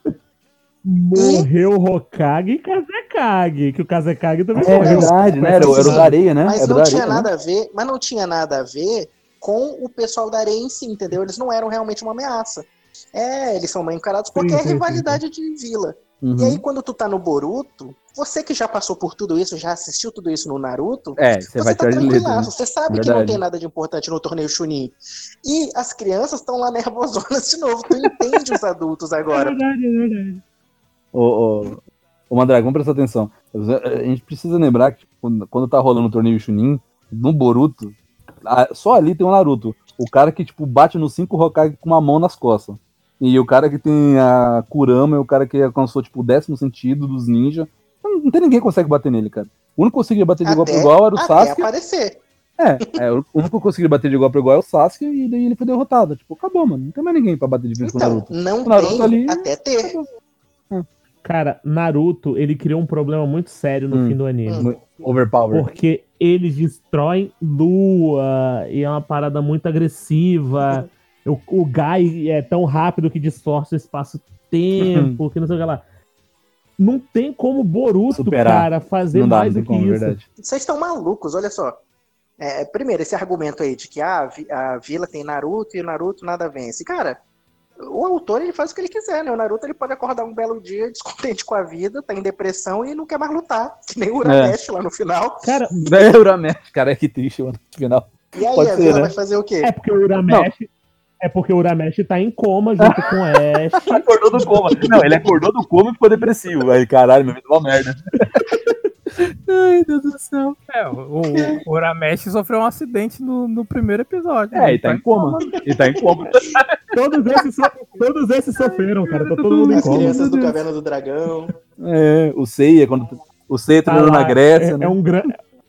Morreu o Hokage e Kazekage, que o Kazekage também É morreu. verdade, né? Era, o- era o da areia, né? Mas Era não tinha areia, né? nada a ver, mas não tinha nada a ver com o pessoal da areia em si, entendeu? Eles não eram realmente uma ameaça. É, eles são mal encarados Sim, é sim, sim, rivalidade de vila. Uhum. E aí, quando tu tá no Boruto, você que já passou por tudo isso, já assistiu tudo isso no Naruto, É, você vai tá letra. né? tranquilaço, você sabe que não Verdade. tem nada de importante no torneio Chunin. E as crianças estão lá nervosonas de novo, tu entende os adultos É agora. verdade, é verdade. Ô, ô, ô Mandrake, vamos prestar atenção. A gente precisa lembrar que quando, quando tá rolando o torneio Chunin, no Boruto, a- só ali tem o Naruto. O cara que, tipo, bate nos cinco Hokage com uma mão nas costas. E o cara que tem a Kurama é o cara que alcançou, tipo, o décimo sentido dos ninjas. Não, não tem ninguém que consegue bater nele, cara. O único que conseguia bater de igual Até- para igual era o Até Sasuke. aparecer. É, é, o único que conseguia bater de igual para igual é o Sasuke e daí ele foi derrotado. Tipo, acabou, mano. Não tem mais ninguém pra bater de frente com o Então, Naruto. não O Naruto tem ali- até ter. Cara, Naruto, ele criou um problema muito sério no Hum. fim do anime. Overpower. Porque eles destroem lua e é uma parada muito agressiva. O, o Gai é tão rápido que distorce o espaço-tempo, que não sei o que lá. Não tem como Boruto, Superar. cara, fazer Não dá, mais não do que como, isso. verdade. Vocês estão malucos, olha só. É, primeiro, esse argumento aí de que ah, a, vi- a vila tem Naruto e o Naruto nada vence. Cara, o autor ele faz o que ele quiser, né? O Naruto ele pode acordar um belo dia descontente com a vida, tá em depressão e não quer mais lutar. Que nem o Uramesh lá no final. Cara, É Uramesh, cara, que triste, mano. no Final. E aí Pode a ser, vila né? vai fazer o quê? é porque o Uramesh. É porque o Uramesh tá em coma junto com o Ash. Acordou do coma. Não, ele acordou do coma e ficou depressivo. Aí, caralho, meu vida é uma merda. Ai, Deus do céu. É, o, o Uramesh sofreu um acidente no, no primeiro episódio. É, e tá em coma. E tá em coma. Todos esses, so- todos esses sofreram, cara. Tá todo mundo em As coma. crianças do Caverna do Dragão. É, o Seiya, quando o Seiya Tá treinando lá, na Grécia, é, né? é um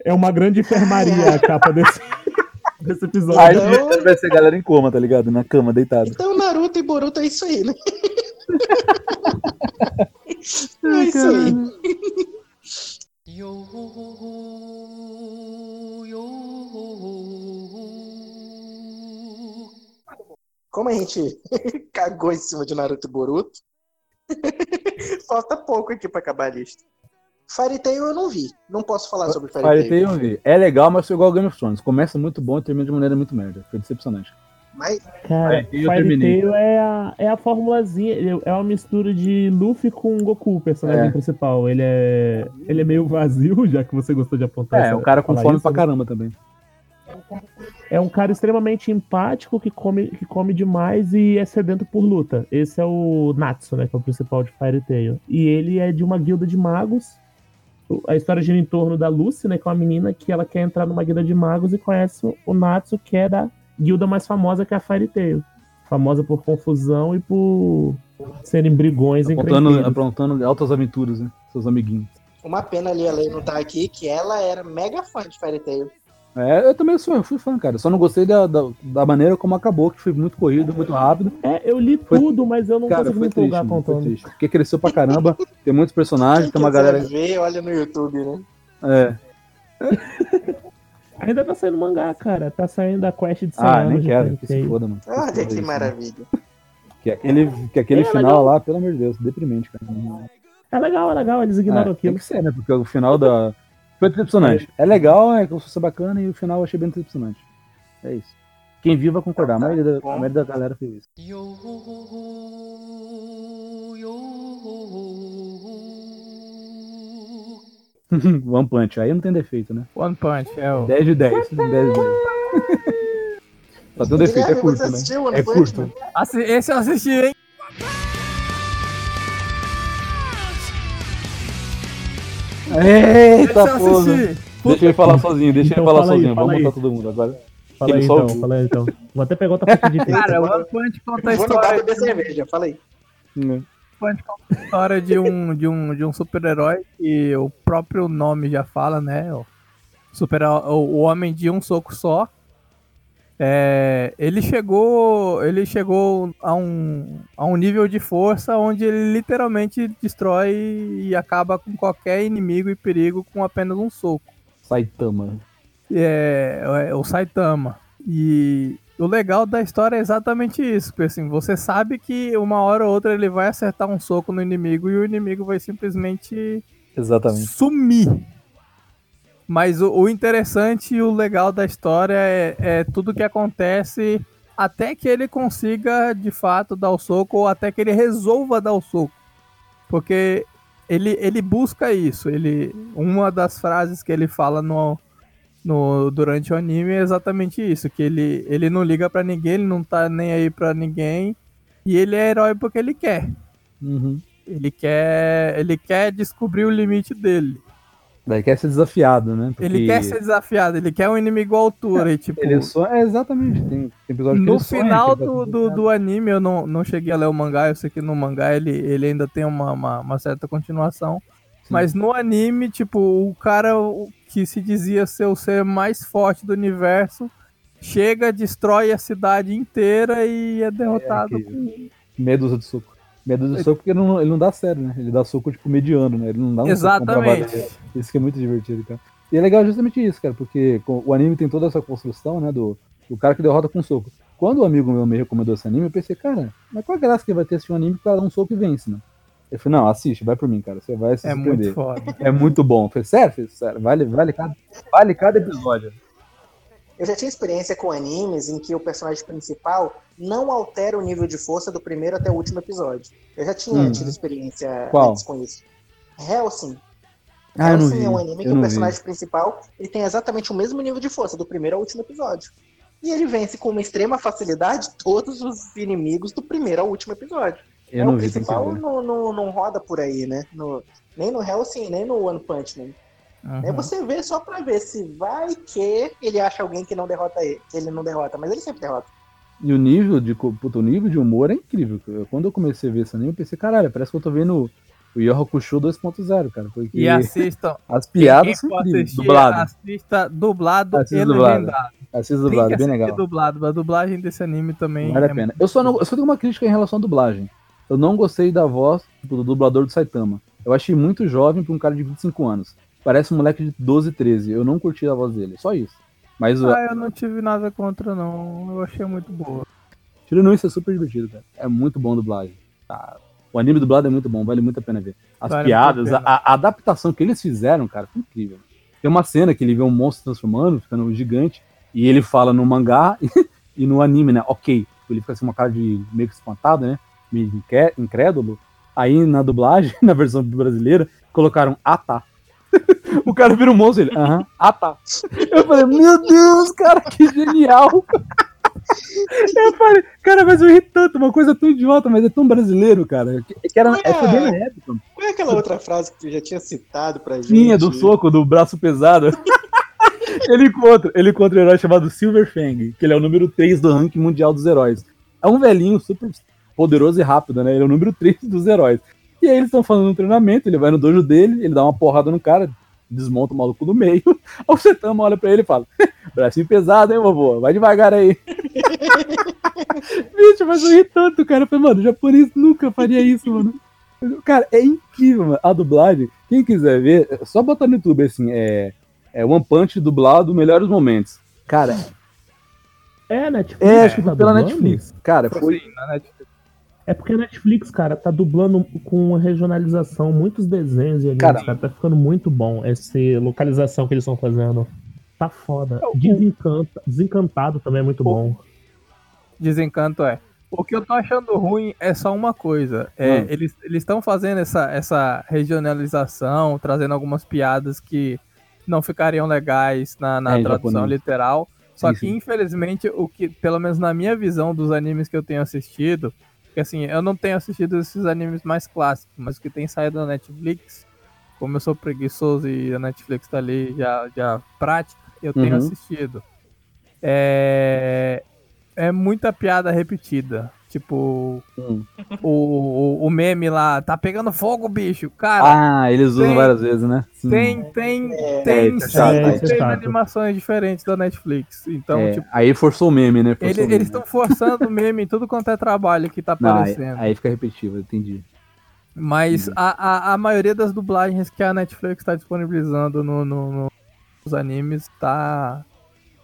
é uma grande enfermaria a capa desse, desse episódio. Aí Então- vai ser a galera em coma, tá ligado? Na cama, deitado. Então Naruto e Boruto é isso aí, né? é isso aí. Yo, yo. Como a gente cagou em cima de Naruto e Boruto, falta pouco aqui pra acabar a lista. Fairy Tail eu não vi. Não posso falar sobre Fairy, Fire Tail. Tail eu vi. É legal, mas foi igual Game of Thrones. Começa muito bom e termina de maneira muito merda. Foi decepcionante. Mas Cara, É, eu Fairy terminei. Tail é a, é a formulazinha, é uma mistura de Luffy com Goku, o personagem É. principal. Ele é, ele é meio vazio, já que você gostou de apontar É, essa- o cara com fome isso, pra né? caramba também. É um cara extremamente empático que come, que come demais e é sedento por luta. Esse é o Natsu, né? Que é o principal de Fairy Tail. E ele é de uma guilda de magos. A história gira em torno da Lucy, né? Que é uma menina que ela quer entrar numa guilda de magos e conhece o Natsu, que é da guilda mais famosa que é a Fairy Tail. Famosa por confusão e por serem brigões encrenqueiros. aprontando altas aventuras, né? Seus amiguinhos. Uma pena ali a Lei não tá aqui, que ela era mega fã de Fairy Tail. É, eu também sou, eu fui fã, cara. Só não gostei da, da, da maneira como acabou, que foi muito corrido, muito rápido. É, eu li Foi- tudo, mas eu não Cara, consegui me triste, empolgar contando. Porque cresceu pra caramba, tem muitos personagens, Quem tem uma quiser galera. ver, olha no YouTube, né? É. Ainda tá saindo mangá, cara. Tá saindo a quest de 100 Ah, nem quero, que se foda, mano. Olha foda que maravilha. Que aquele, que aquele É, final legal. lá, pelo amor de Deus, deprimente, cara. É legal, é legal, eles ignoram É, tem aquilo. que ser, né? Porque o final da. Foi decepcionante. É legal, é como se fosse bacana e o final eu achei bem decepcionante. É isso. Quem viu vai concordar. A maioria da, a maioria da galera fez isso. One Punch, aí não tem defeito, né? One Punch, é o. 10 de 10. 10 de 10. Só tem um defeito, é curto, né? É curto. Esse eu assisti, hein? Eita eu porra! Deixa ele falar sozinho, deixa Então ele falar fala aí, sozinho. fala Vamos aí. botar todo mundo agora. Fala aí só então, fala aí então. Vou até pegar outra fita de fita. Cara, One Punch conta a Vou história. beber cerveja, fala aí. Né? Punch conta a história de um, de um, de um super-herói que o próprio nome já fala, né? O, super, o, o homem de um soco só. É, ele chegou ele chegou a um, a um nível de força onde ele literalmente destrói e acaba com qualquer inimigo e perigo com apenas um soco. Saitama. é, é o Saitama. E o legal da história é exatamente isso, porque assim, você sabe que uma hora ou outra ele vai acertar um soco no inimigo e o inimigo vai simplesmente Exatamente. sumir. Mas o, o interessante e o legal da história é, é tudo que acontece até que ele consiga de fato dar o soco ou até que ele resolva dar o soco. Porque ele, ele busca isso. Ele, uma das frases que ele fala no, no, durante o anime é exatamente isso. Que ele, ele não liga pra ninguém, ele não tá nem aí pra ninguém. E ele é herói porque ele quer. Uhum. Ele quer, ele quer descobrir o limite dele. Daí quer ser desafiado, né? Porque Ele quer ser desafiado, ele quer um inimigo à altura. e, tipo, Ele só. É, exatamente. Tem, episódio no final do, do, do anime, eu não, não cheguei a ler o mangá, eu sei que no mangá ele, ele ainda tem uma, uma, uma certa continuação. Mas no anime, tipo, o cara que se dizia ser o ser mais forte do universo chega, destrói a cidade inteira e é derrotado. que- com- Medusa de soco. Medusa de soco porque ele não, ele não dá sério, né? Ele dá soco, tipo, mediano, né? Ele não dá um soco. Exatamente. Isso que é muito divertido, cara. E é legal justamente isso, cara, porque o anime tem toda essa construção, né, do, do cara que derrota com soco. Quando o amigo meu me recomendou esse anime, eu pensei, cara, mas qual a graça que vai ter assistir um anime que cara dá um soco e vence, né? Ele falou, não, assiste, vai por mim, cara, você vai se É muito foda. É muito bom. Eu falei, sério? Eu falei, sério, vale, vale, cada, vale cada episódio. Eu já tinha experiência com animes em que o personagem principal não altera o nível de força do primeiro até o último episódio. Eu já tinha Hum. tido experiência Qual? antes com isso. Hellsing. Ah, vi. é um anime que eu o não personagem principal ele tem exatamente o mesmo nível de força do primeiro ao último episódio. E ele vence com uma extrema facilidade todos os inimigos do primeiro ao último episódio. vi. Eu É, não o vi, que principal não, não, não roda por aí, né? No- nem no Hellsing, nem no One Punch Man. É Uhum. você ver só pra ver se vai que ele acha alguém que não derrota ele. que Ele não derrota, mas ele sempre derrota. E o nível de, puta, o nível de humor é incrível. Quando eu comecei a ver esse anime, eu pensei, caralho, parece que eu tô vendo o Yu Hakusho 2.0, cara. Porque E assistam. as piadas são incríveis. Dublado. Assista dublado Assista e dublado. legendado. Assista dublado, bem legal. dublado. A dublagem desse anime também Vale é a pena. Eu só, não, eu só tenho uma crítica em relação à dublagem. Eu não gostei da voz tipo, do dublador do Saitama. Eu achei muito jovem pra um cara de 25 anos. Parece um moleque de 12, 13. Eu não curti a voz dele. Só isso. Mas Ah, eu não tive nada contra, não. Eu achei muito boa. tirando isso, é super divertido, cara. É muito bom a dublagem. Tá? O anime dublado é muito bom, vale muito a pena ver. As Vale piadas, a a, a adaptação que eles fizeram, cara, foi incrível. Tem uma cena que ele vê um monstro se transformando, ficando gigante, e ele fala no mangá e no anime, né? Ok. Ele fica assim, uma cara de meio que espantado, né? Meio incré- incrédulo. Aí na dublagem, na versão brasileira, colocaram ah tá. O cara vira um monstro, ele, aham, ah tá. Eu falei, meu Deus, cara, que genial! Eu falei, cara, mas eu ri tanto, uma coisa tão idiota, mas é tão brasileiro, cara. Que, que era, é, foi bem na época. Qual é aquela outra frase que tu já tinha citado pra gente? Tinha do soco, do braço pesado. ele encontra, ele encontra um herói chamado Silver Fang, que ele é o número 3 do ranking mundial dos heróis. É um velhinho super poderoso e rápido, né? Ele é o número 3 dos heróis. E aí eles estão fazendo um treinamento, ele vai no dojo dele, ele dá uma porrada no cara, desmonta o maluco do meio. Aí o Setama olha pra ele e fala: Bracinho pesado, hein, vovô? Vai devagar aí. Bicho, mas eu ri tanto, cara. Eu falei, mano, o japonês nunca faria isso, mano. Cara, é incrível, mano. A dublagem, quem quiser ver, é só botar no YouTube assim, é, é One Punch dublado, melhores momentos. Cara, É, Netflix. é, acho que tá foi pela dublando? Netflix. Cara, foi. Sim, na Netflix. É porque a Netflix, cara, tá dublando com regionalização muitos desenhos e animes, Cara. cara. Tá ficando muito bom essa localização que eles estão fazendo. Tá foda. Desencanta, Desencantado também é muito bom. Desencanto é. O que eu tô achando ruim é só uma coisa. É, Hum. Eles estão fazendo essa, essa regionalização, trazendo algumas piadas que não ficariam legais na, na É, tradução japonês. literal. Só Sim, que, infelizmente, o que, pelo menos na minha visão dos animes que eu tenho assistido, porque assim, eu não tenho assistido esses animes mais clássicos, mas o que tem saído na Netflix, como eu sou preguiçoso e a Netflix tá ali já, já prática, eu tenho Uhum. assistido. É, é muita piada repetida. Tipo, Hum. o, o, o meme lá, tá pegando fogo, bicho. Cara, Ah, eles usam tem- várias vezes, né? Sim. tem, tem, É, tem, isso é chato, é tem chato. animações diferentes da Netflix. Então, É, tipo, Aí forçou o meme, né? Forçou ele- o meme. eles estão forçando meme em tudo quanto é trabalho que tá Não, aí, aparecendo. aí fica repetitivo, entendi. Mas a, a, a maioria das dublagens que a Netflix está disponibilizando no, no- no- nos animes tá,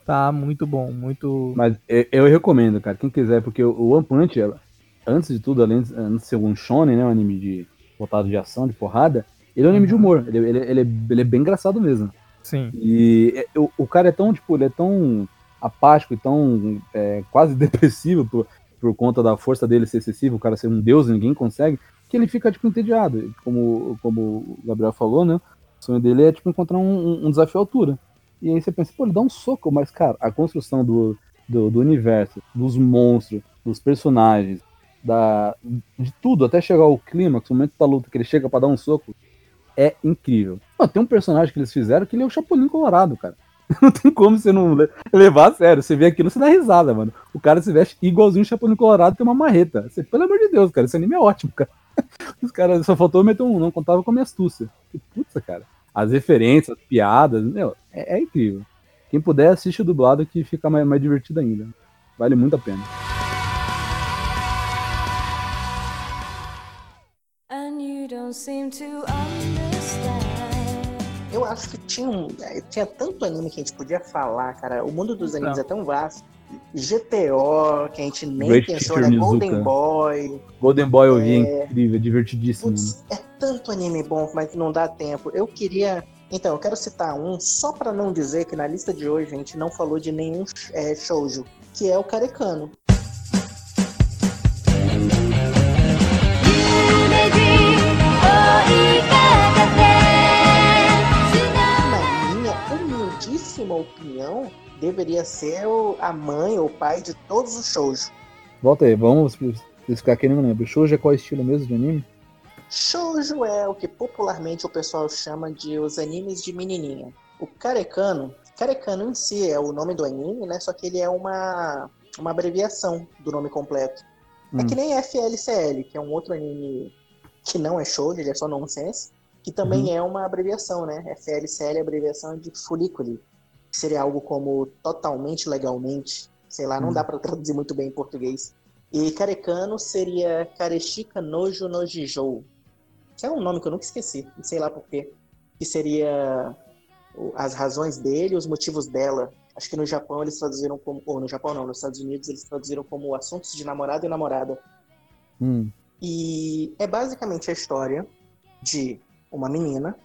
tá muito bom, muito. Mas eu, eu recomendo, cara, quem quiser, porque o One Punch, ela- antes de tudo, além de, antes de ser um shonen, né, um anime de voltado de ação, de porrada, ele é um anime de humor, ele, ele, ele, é, ele é bem engraçado mesmo. Sim. E é, o, o cara é tão, tipo, ele é tão apático e tão é, quase depressivo por, por conta da força dele ser excessiva, o cara ser um deus e ninguém consegue, que ele fica, tipo, entediado. Como, como o Gabriel falou, né, o sonho dele é, tipo, encontrar um, um desafio à altura. E aí você pensa, pô, ele dá um soco, mas, cara, a construção do, do, do universo, dos monstros, dos personagens, da, de tudo, até chegar ao clímax, o momento da luta que ele chega pra dar um soco, é incrível. Pô, tem um personagem que eles fizeram que ele é o Chapolin Colorado, cara. Não tem como você não le- levar a sério. Você vê aquilo, você dá risada, mano. O cara se veste igualzinho o Chapolin Colorado, tem uma marreta. Você, pelo amor de Deus, cara, esse anime é ótimo, cara. Os caras só faltou meter um, não contava com a minha astúcia. Que Putz, cara. As referências, as piadas, meu, é, é incrível. Quem puder, assiste o dublado que fica mais, mais divertido ainda. Vale muito a pena. And you don't seem to understand. Eu acho que tinha, um, é, tinha tanto anime que a gente podia falar, cara. O mundo dos animes é tão vasto. GTO, que a gente nem Great pensou, né? Golden Boy. Golden Boy eu vi, é incrível, divertidíssimo. mano. Putz, é tanto anime bom, mas não dá tempo. Eu queria. Então, eu quero citar um, só pra não dizer que na lista de hoje a gente não falou de nenhum é, shoujo, que é o Carecano. Na minha humildíssima opinião, deveria ser a mãe ou o pai de todos os shoujo. Volta aí, vamos explicar aqui, não lembro. Shoujo é qual estilo mesmo de anime? Shoujo é o que popularmente o pessoal chama de os animes de menininha. O Karekano, Karekano em si é o nome do anime, né? Só que ele é uma, uma abreviação do nome completo. É Hum. que nem FLCL, que é um outro anime que não é shoujo, ele é só nonsense, que também é uma abreviação, né? FLCL é abreviação de folículo, que seria algo como totalmente legalmente, sei lá, não Hum. dá pra traduzir muito bem em português. E Karekano seria Kareshika Nojo no Jijou, que é um nome que eu nunca esqueci, não sei lá porquê, que seria as razões dele, os motivos dela. Acho que no Japão eles traduziram como, ou no Japão não, nos Estados Unidos eles traduziram como assuntos de namorado e namorada. Hum. E é basicamente a história de uma menina,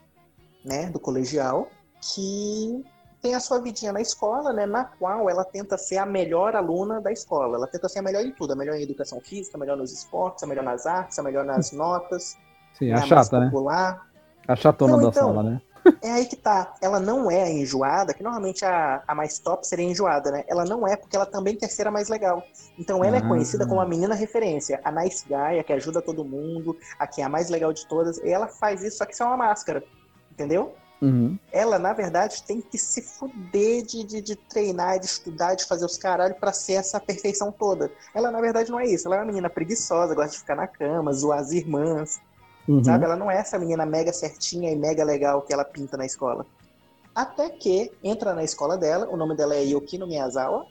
né, do colegial, que tem a sua vidinha na escola, né, na qual ela tenta ser a melhor aluna da escola. Ela tenta ser a melhor em tudo, a melhor em educação física, a melhor nos esportes, a melhor nas artes, a melhor nas notas, Sim, né, a mais chata, né? A chatona Não, da então. sala, né? É aí que tá. Ela não é a enjoada, que normalmente a, a mais top seria enjoada, né? Ela não é porque ela também quer ser a mais legal. Então ela é Ah. conhecida como a menina referência, a nice guy, a que ajuda todo mundo, a que é a mais legal de todas. E ela faz isso, só que isso é uma máscara. Entendeu? Uhum. Ela, na verdade, tem que se fuder de, de, de treinar, de estudar, de fazer os caralho pra ser essa perfeição toda. Ela, na verdade, não é isso. Ela é uma menina preguiçosa, gosta de ficar na cama, zoar as irmãs. Uhum. Sabe? Ela não é essa menina mega certinha e mega legal que ela pinta na escola. Até que entra na escola dela, o nome dela é Yukino Miyazawa.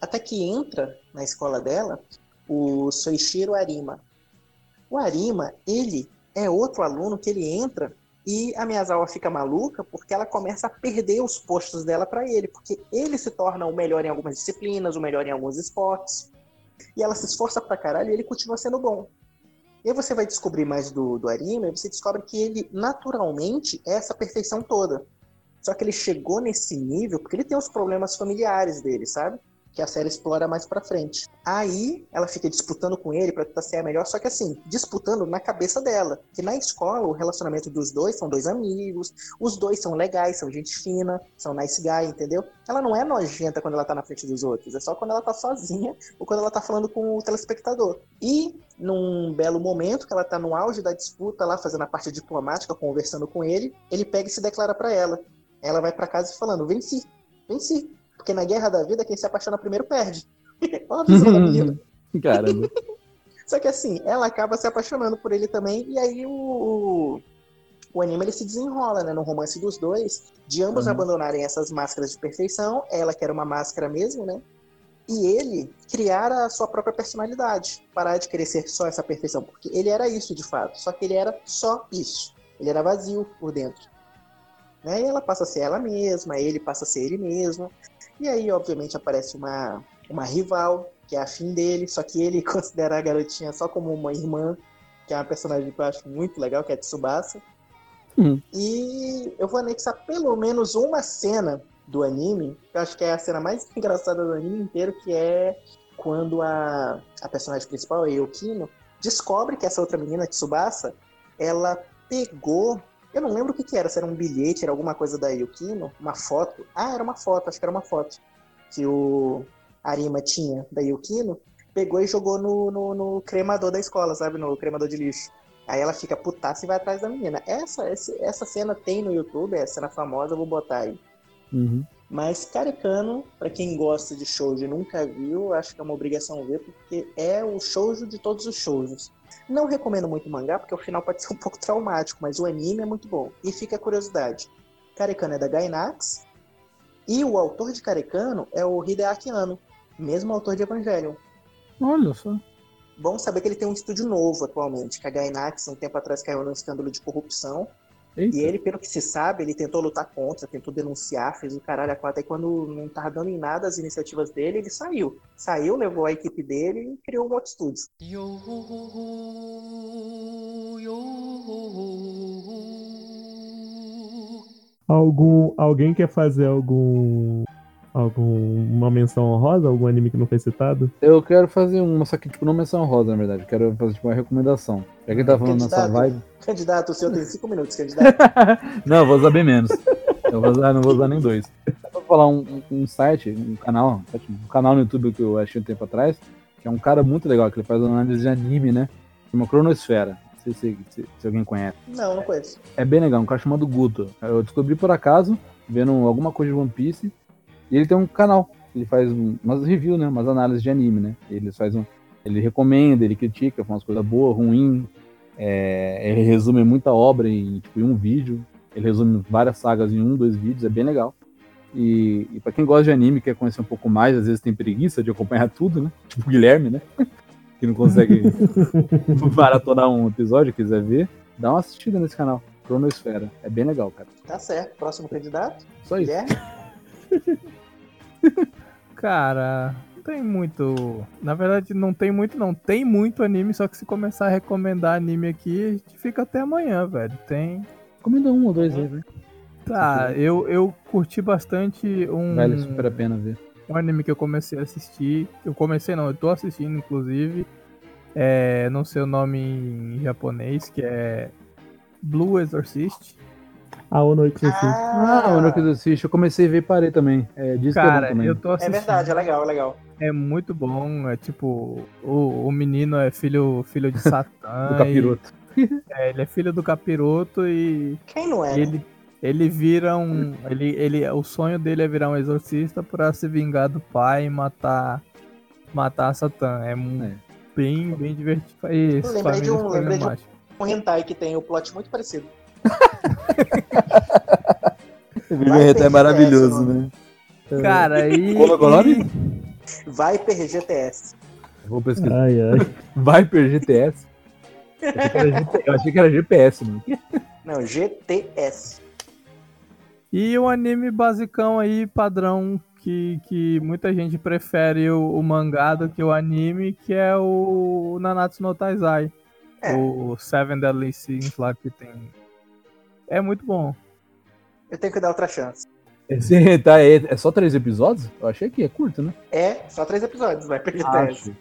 Até que entra na escola dela o Soichiro Arima. O Arima, ele é outro aluno que ele entra e a Miyazawa fica maluca porque ela começa a perder os postos dela para ele, porque ele se torna o melhor em algumas disciplinas, o melhor em alguns esportes. E ela se esforça pra caralho e ele continua sendo bom. E aí você vai descobrir mais do, do Arima e você descobre que ele naturalmente é essa perfeição toda. Só que ele chegou nesse nível porque ele tem os problemas familiares dele, sabe? Que a série explora mais pra frente. Aí ela fica disputando com ele pra tentar ser a melhor, só que assim, disputando na cabeça dela. Que na escola o relacionamento dos dois são dois amigos, os dois são legais, são gente fina, são nice guy, entendeu? Ela não é nojenta quando ela tá na frente dos outros, é só quando ela tá sozinha ou quando ela tá falando com o telespectador. E num belo momento que ela tá no auge da disputa lá, fazendo a parte diplomática, conversando com ele, ele pega e se declara pra ela. Ela vai pra casa falando: venci, venci. Porque na guerra da vida, quem se apaixona primeiro perde. Olha a visão da menina. Caramba. Só que assim, ela acaba se apaixonando por ele também, e aí o, o, anime ele se desenrola, né, no romance dos dois, de ambos Uhum. abandonarem essas máscaras de perfeição, ela que era uma máscara mesmo, né, e ele criar a sua própria personalidade, parar de querer ser só essa perfeição, porque ele era isso de fato, só que ele era só isso, ele era vazio por dentro. Né, e ela passa a ser ela mesma, ele passa a ser ele mesmo, e aí obviamente aparece uma, uma rival, que é a fim dele, só que ele considera a garotinha só como uma irmã, que é uma personagem que eu acho muito legal, que é a Tsubasa. Uhum. E eu vou anexar pelo menos uma cena do anime, que eu acho que é a cena mais engraçada do anime inteiro, que é quando a, a personagem principal, a Yukino, descobre que essa outra menina, a Tsubasa, ela pegou. Eu não lembro o que, que era, se era um bilhete, era alguma coisa da Yukino, uma foto. Ah, era uma foto, acho que era uma foto. Que o Arima tinha da Yukino, pegou e jogou no, no, no cremador da escola, sabe? No cremador de lixo. Aí ela fica putaça e vai atrás da menina. Essa, essa, cena tem no YouTube, é a cena famosa, eu vou botar aí. Uhum. Mas Carecano, pra quem gosta de shoujo e nunca viu, acho que é uma obrigação ver, porque é o shoujo de todos os shoujos. Não recomendo muito o mangá, porque o final pode ser um pouco traumático, mas o anime é muito bom. E fica a curiosidade. Carecano é da Gainax, e o autor de Carecano é o Hideaki Anno, mesmo autor de Evangelion. Olha só. Bom saber que ele tem um estúdio novo atualmente, que a Gainax, um tempo atrás, caiu num escândalo de corrupção. Eita. E ele, pelo que se sabe, ele tentou lutar contra, tentou denunciar, fez o caralho a quatro. Aí quando não tava dando em nada as iniciativas dele, ele saiu. Saiu, levou a equipe dele e criou um outro estúdio. Algum, alguém quer fazer algum alguma menção honrosa, algum anime que não foi citado? Eu quero fazer uma, só que tipo, não menção rosa, na verdade. Quero fazer tipo, uma recomendação. Já que ele tá falando nessa Candidato. vibe. Candidato, o senhor tem cinco minutos, candidato. Não, eu vou usar bem menos. Eu vou usar, não vou usar nem dois. Eu vou falar um, um site, um canal, um canal no YouTube que eu achei um tempo atrás, que é um cara muito legal, que ele faz análise de anime, né? Chama Cronosfera. Não sei se, se, se alguém conhece. Não, não conheço. É bem legal, um cara chamado Guto. Eu descobri por acaso, vendo alguma coisa de One Piece, e ele tem um canal. Ele faz um- umas reviews, né? Umas análises de anime, né? Ele faz um. Ele recomenda, ele critica, faz umas coisas boas, ruins. É, ele resume muita obra em, tipo, em um vídeo. Ele resume várias sagas em um, dois vídeos, é bem legal. E, e para quem gosta de anime, quer conhecer um pouco mais, às vezes tem preguiça de acompanhar tudo, né? Tipo o Guilherme, né? que não consegue maratonar um episódio, quiser ver, dá uma assistida nesse canal, Cronosfera. É bem legal, cara. Tá certo. Próximo candidato? Só isso. Guilherme? Cara, não tem muito. Na verdade, não tem muito, não. Tem muito anime, só que se começar a recomendar anime aqui, a gente fica até amanhã, velho. Tem. Comenda um ou dois aí, velho. Tá, eu, eu curti bastante um, Vale super a pena ver. um anime que eu comecei a assistir. Eu comecei, não, eu tô assistindo, inclusive. É, não sei o nome em japonês, que é Blue Exorcist. A Ono Exorcist. Ah, o Ano que eu comecei a ver e parei também. É, diz que é Cara, eu tô É assistindo. verdade, é legal, é legal. É muito bom. É tipo, o, o menino é filho, filho de Satã. Do capiroto. e- é, ele é filho do capiroto e Quem não é? né? ele, ele vira um. Ele, ele, o sonho dele é virar um exorcista pra se vingar do pai e matar, matar Satã. É, É. bem, bem divertido. Isso, lembrei de um- lembrei de um- um hentai que tem o plot muito parecido. Viver Vai Hentai é maravilhoso, né? Cara, e. É o nome? Viper GTS. Vou pesquisar. Ai, ai. Viper GTS. Eu achei que era GPS, mano. Não, GTS. E o anime basicão aí, padrão, que, que muita gente prefere o, o mangá do que o anime, que é o Nanatsu no Taizai. É. O Seven Deadly Sins lá que tem. É muito bom. Eu tenho que dar outra chance. Esse Hentai é, é só três episódios? Eu achei que é curto, né? É, só três episódios, Viper GTS. Acho.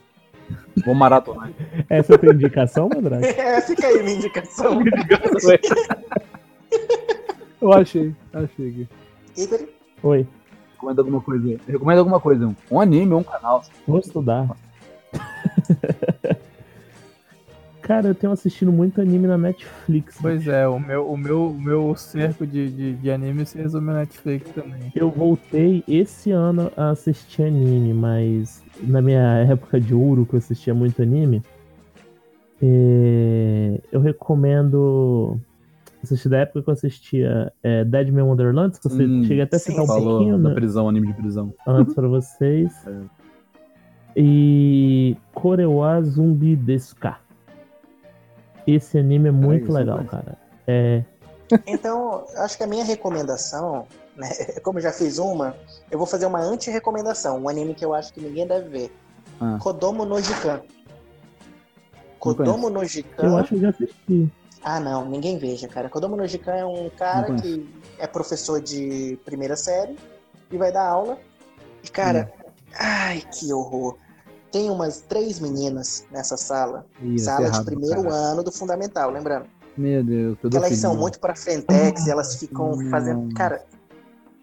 Vou maratonar. Essa é a tua indicação, Mandrake? É, fica aí minha indicação. Eu achei, achei aqui. Igor, Oi. Recomenda alguma coisa aí. Recomenda alguma coisa. um- Um anime, um canal. Vou estudar. Cara, eu tenho assistido muito anime na Netflix. Pois é, o meu, o meu, o meu cerco de, de, de anime se resume na Netflix também. Eu voltei esse ano a assistir anime, mas na minha época de ouro, que eu assistia muito anime, é, eu recomendo assistir da época que eu assistia é, Dead Man Wonderlands, que você Hum, cheguei até a citar um Falou pouquinho da né, prisão, anime de prisão. antes pra vocês. É. E Korewa Zumbi Desuka. Esse anime é muito isso, legal, mas- cara. É, Então, acho que a minha recomendação, né, como eu já fiz uma, eu vou fazer uma anti-recomendação, um anime que eu acho que ninguém deve ver. Ah. Kodomo no Jikan. Kodomo no Jikan. eu acho que eu já assisti. Ah, não, ninguém veja, cara. Kodomo no Jikan é um cara que é professor de primeira série e vai dar aula. E, cara, ai, que horror. Tem umas três meninas nessa sala, Ih, esse sala errado de primeiro caralho. ano do fundamental, lembrando. Meu Deus, Que elas são muito pra frentex e elas ficam Hum. fazendo. Cara,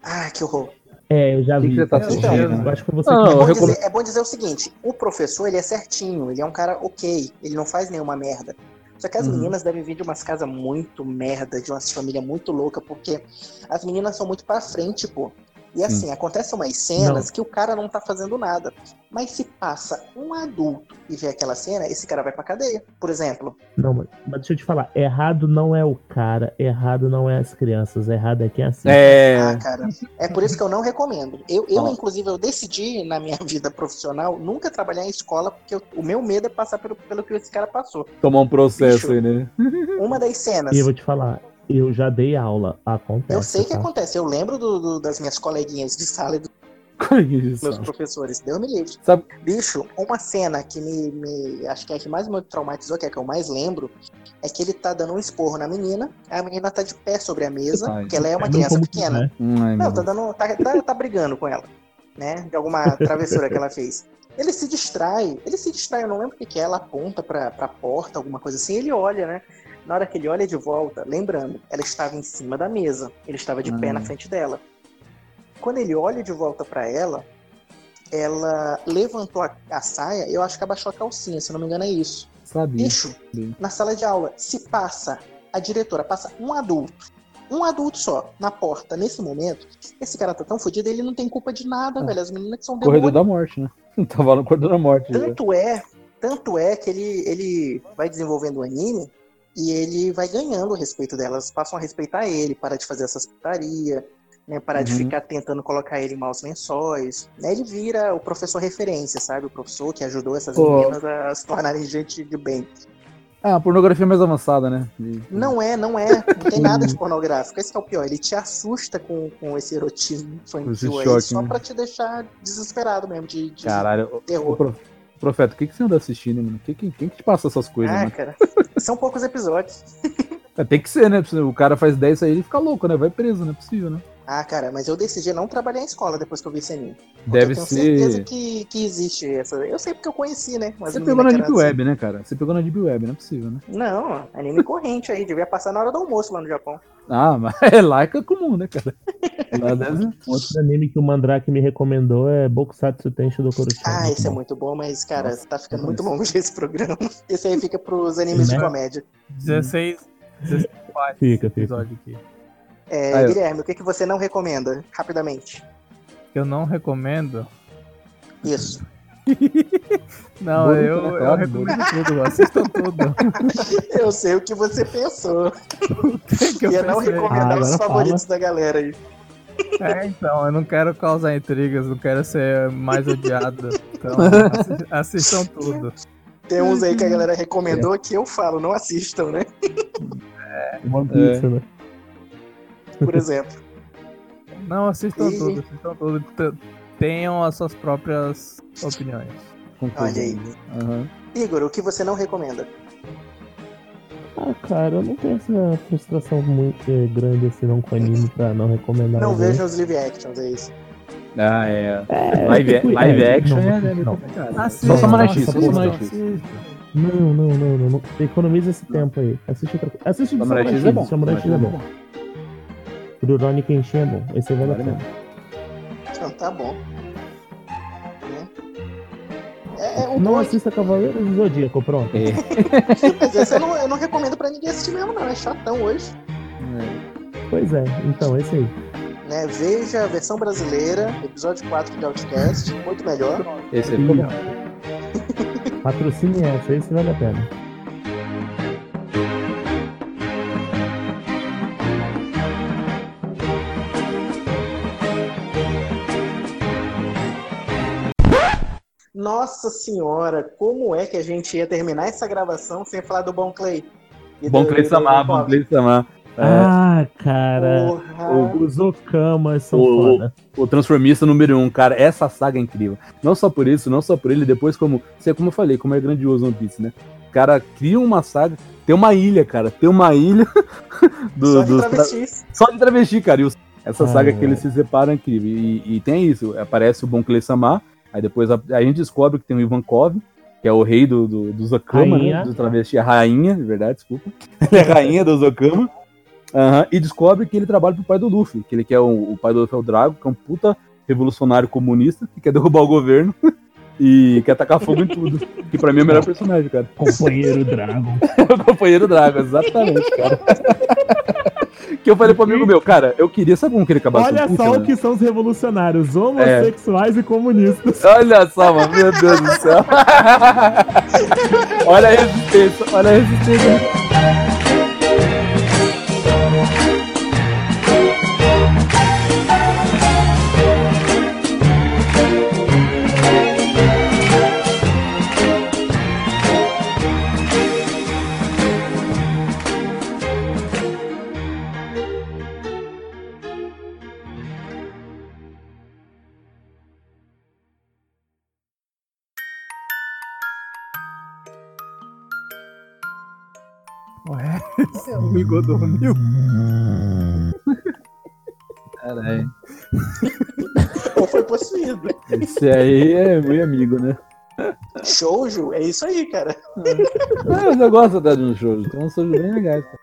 ah, que horror. É, eu já que vi. que você tá Eu assistindo? acho que você Não, É eu bom, recomendo- dizer, é bom dizer o seguinte: o professor ele é certinho, ele é um cara ok, ele não faz nenhuma merda. Só que as Uhum. meninas devem vir de umas casas muito merda, de umas famílias muito louca, porque as meninas são muito pra frente, pô. E assim, acontecem umas cenas que o cara não tá fazendo nada. Mas se passa um adulto e vê aquela cena, esse cara vai pra cadeia, por exemplo. Não, mas, mas deixa eu te falar, errado não é o cara, errado não é as crianças, errado é quem assiste. É. Ah, cara. É por isso que eu não recomendo. Eu, eu inclusive, eu decidi na minha vida profissional nunca trabalhar em escola, porque eu- o meu medo é passar pelo, pelo que esse cara passou. Tomar um processo Bicho. aí, né? Uma das cenas. E eu vou te falar, eu já dei aula, acontece. Eu sei que tá? acontece. Eu lembro do- do- das minhas coleguinhas de sala e dos Isso. meus professores. Deus me livre. Sabe- Bicho, uma cena que me, me- Acho que é a que mais me traumatizou, que é a que eu mais lembro, é que ele tá dando um esporro na menina. A menina tá de pé sobre a mesa, Ai. porque ela é uma criança que pequena. é. Hum, ai, meu Não, tá dando. Tá, tá, tá brigando com ela. Né? De alguma travessura que ela fez. Ele se distrai. Ele se distrai, eu não lembro o que, que é. Ela aponta pra, pra porta, alguma coisa assim. Ele olha, né? Na hora que ele olha de volta, lembrando, ela estava em cima da mesa. Ele estava de pé na frente dela. Quando ele olha de volta pra ela, ela levantou a, a saia, eu acho que abaixou a calcinha, se não me engano é isso. Sabia. Bicho, na sala de aula, se passa, a diretora passa um adulto, um adulto só, na porta, nesse momento, esse cara tá tão fodido, ele não tem culpa de nada, Ah. velho. As meninas que são Corredor demônios. da morte, né? Tava no corredor da morte. já. Tanto é, tanto é que ele, ele vai desenvolvendo o anime e ele vai ganhando o respeito delas, passam a respeitar ele, para de fazer essas putaria, né, parar de Uhum. ficar tentando colocar ele em maus lençóis. Né, ele vira o professor referência, sabe? O professor que ajudou essas Pô. meninas a se tornarem gente de bem. Ah, a pornografia mais avançada, né? De- Não é, não é. Não tem nada de pornográfico. Esse é o pior. Ele te assusta com, com esse erotismo infantil Esse aí, choque, só né? pra te deixar desesperado mesmo, de, de Caralho, terror. ô, pro- profeta, o que, que você anda assistindo, mano? Que, que, quem que te passa essas coisas, Ah, mano? cara. São poucos episódios. É, tem que ser, né? O cara faz 10 aí e fica louco, né? Vai preso, não é possível, né? Ah, cara, mas eu decidi não trabalhar em escola depois que eu vi esse anime. Deve eu tenho certeza ser. que, que existe essa. Eu sei porque eu conheci, né? Mas Você pegou na Deep Web, né, cara? Você pegou na Deep Web, não é possível, né? Não, anime corrente aí. Devia passar na hora do almoço lá no Japão. Ah, mas é lá que é comum, né, cara? Deve... Outro anime que o Mandrake me recomendou é Bokusatsu Tensho do Kuroshima. Ah, esse é bom. muito bom, mas, cara, Nossa, tá ficando muito longo esse programa. Esse aí fica pros animes de Né? comédia. 16, 16 partes Fica, fica. episódio aqui. É, Ah, eu- Guilherme, o que, que você não recomenda? Rapidamente. Eu não recomendo. Isso. Não, eu, né, eu claro, recomendo tudo, assistam tudo. Eu sei o que você pensou. que eu Ia não pensei. recomendar Ah, os favoritos da galera aí. É, então, eu não quero causar intrigas, não quero ser mais odiado. Então, assi- assistam tudo. Tem uns aí que a galera recomendou que eu falo, não assistam, né? One Piece, né? Por exemplo. Não, assistam E- tudo, assistam tudo. Tenham as suas próprias opiniões. Olha aí. Aham. Igor, o que você não recomenda? Ah, cara, eu não tenho essa frustração muito eh, grande assim não com anime pra não recomendar. Não vejam os live actions, é isso. Ah, é. É, Live, tipo, live é, action não, é, é não. complicado. Assistam, Só Samurai X, só Samurai X. Não, não, não, não, não. Economiza esse tempo aí. Assiste outra coisa. Assiste o Samurai Samurai X é bom. Samurai X é bom. Rurouni Kenshin é bom. Esse aí vale a pena. Então, tá bom. É, é um Não bom, assista Cavaleiros do Zodíaco, pronto. É. mas esse eu não, eu não recomendo pra ninguém assistir mesmo, não. É chatão hoje. Pois é, então, esse aí. Né? Veja a versão brasileira, episódio 4 de Outcast, muito melhor. Esse ficou bom. Patrocine essa, esse vale a pena. Nossa senhora, como é que a gente ia terminar essa gravação sem falar do Bom Clay? E Bom do- Clay do- Samar, do bom? Clay Samar. É, Ah, cara. Porra. Os Okamas são O- foda. o Transformista número 1, um, cara, essa saga é incrível. Não só por isso, não só por ele, depois como. Sei como eu falei, como é grandioso One Piece, né? O cara cria uma saga. Tem uma ilha, cara. Tem uma ilha do, Só de dos tra- travestis. Só de travesti, cara. E os- essa Ah, saga que é. eles se separam é incrível. E, e tem isso, aparece o Bon Clay Samar, aí depois a, a gente descobre que tem o Ivankov, que é o rei do, do, dos Okama, Rainha. né? Dos travesti, a rainha, de verdade, desculpa. Ele é rainha dos Okama. Aham, e descobre que ele trabalha pro pai do Luffy, que ele quer o, o pai do Luffy é o Drago, que é um puta revolucionário comunista, que quer derrubar o governo e quer atacar fogo em tudo. Que pra mim é o melhor personagem, cara. Companheiro Dragon. o companheiro Drago, exatamente, cara. Que eu falei pro amigo meu, cara, eu queria, sabe como que ele acabasse Olha só o que são os revolucionários, homossexuais e comunistas. Olha só, mano, meu Deus do céu. olha a resistência, olha a resistência. Amigo dormiu. Caralho. Ou foi possuído. Esse aí é meu amigo, né? Shoujo, é isso aí, cara. Ah, mas eu gosto até de um show, tem uns shows bem legais. cara.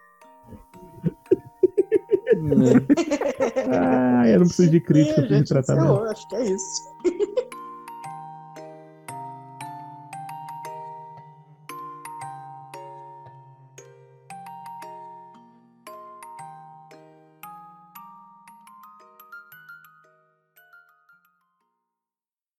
É. Ah, eu não preciso de crítica pra me gente, tratar mesmo. acho que é isso.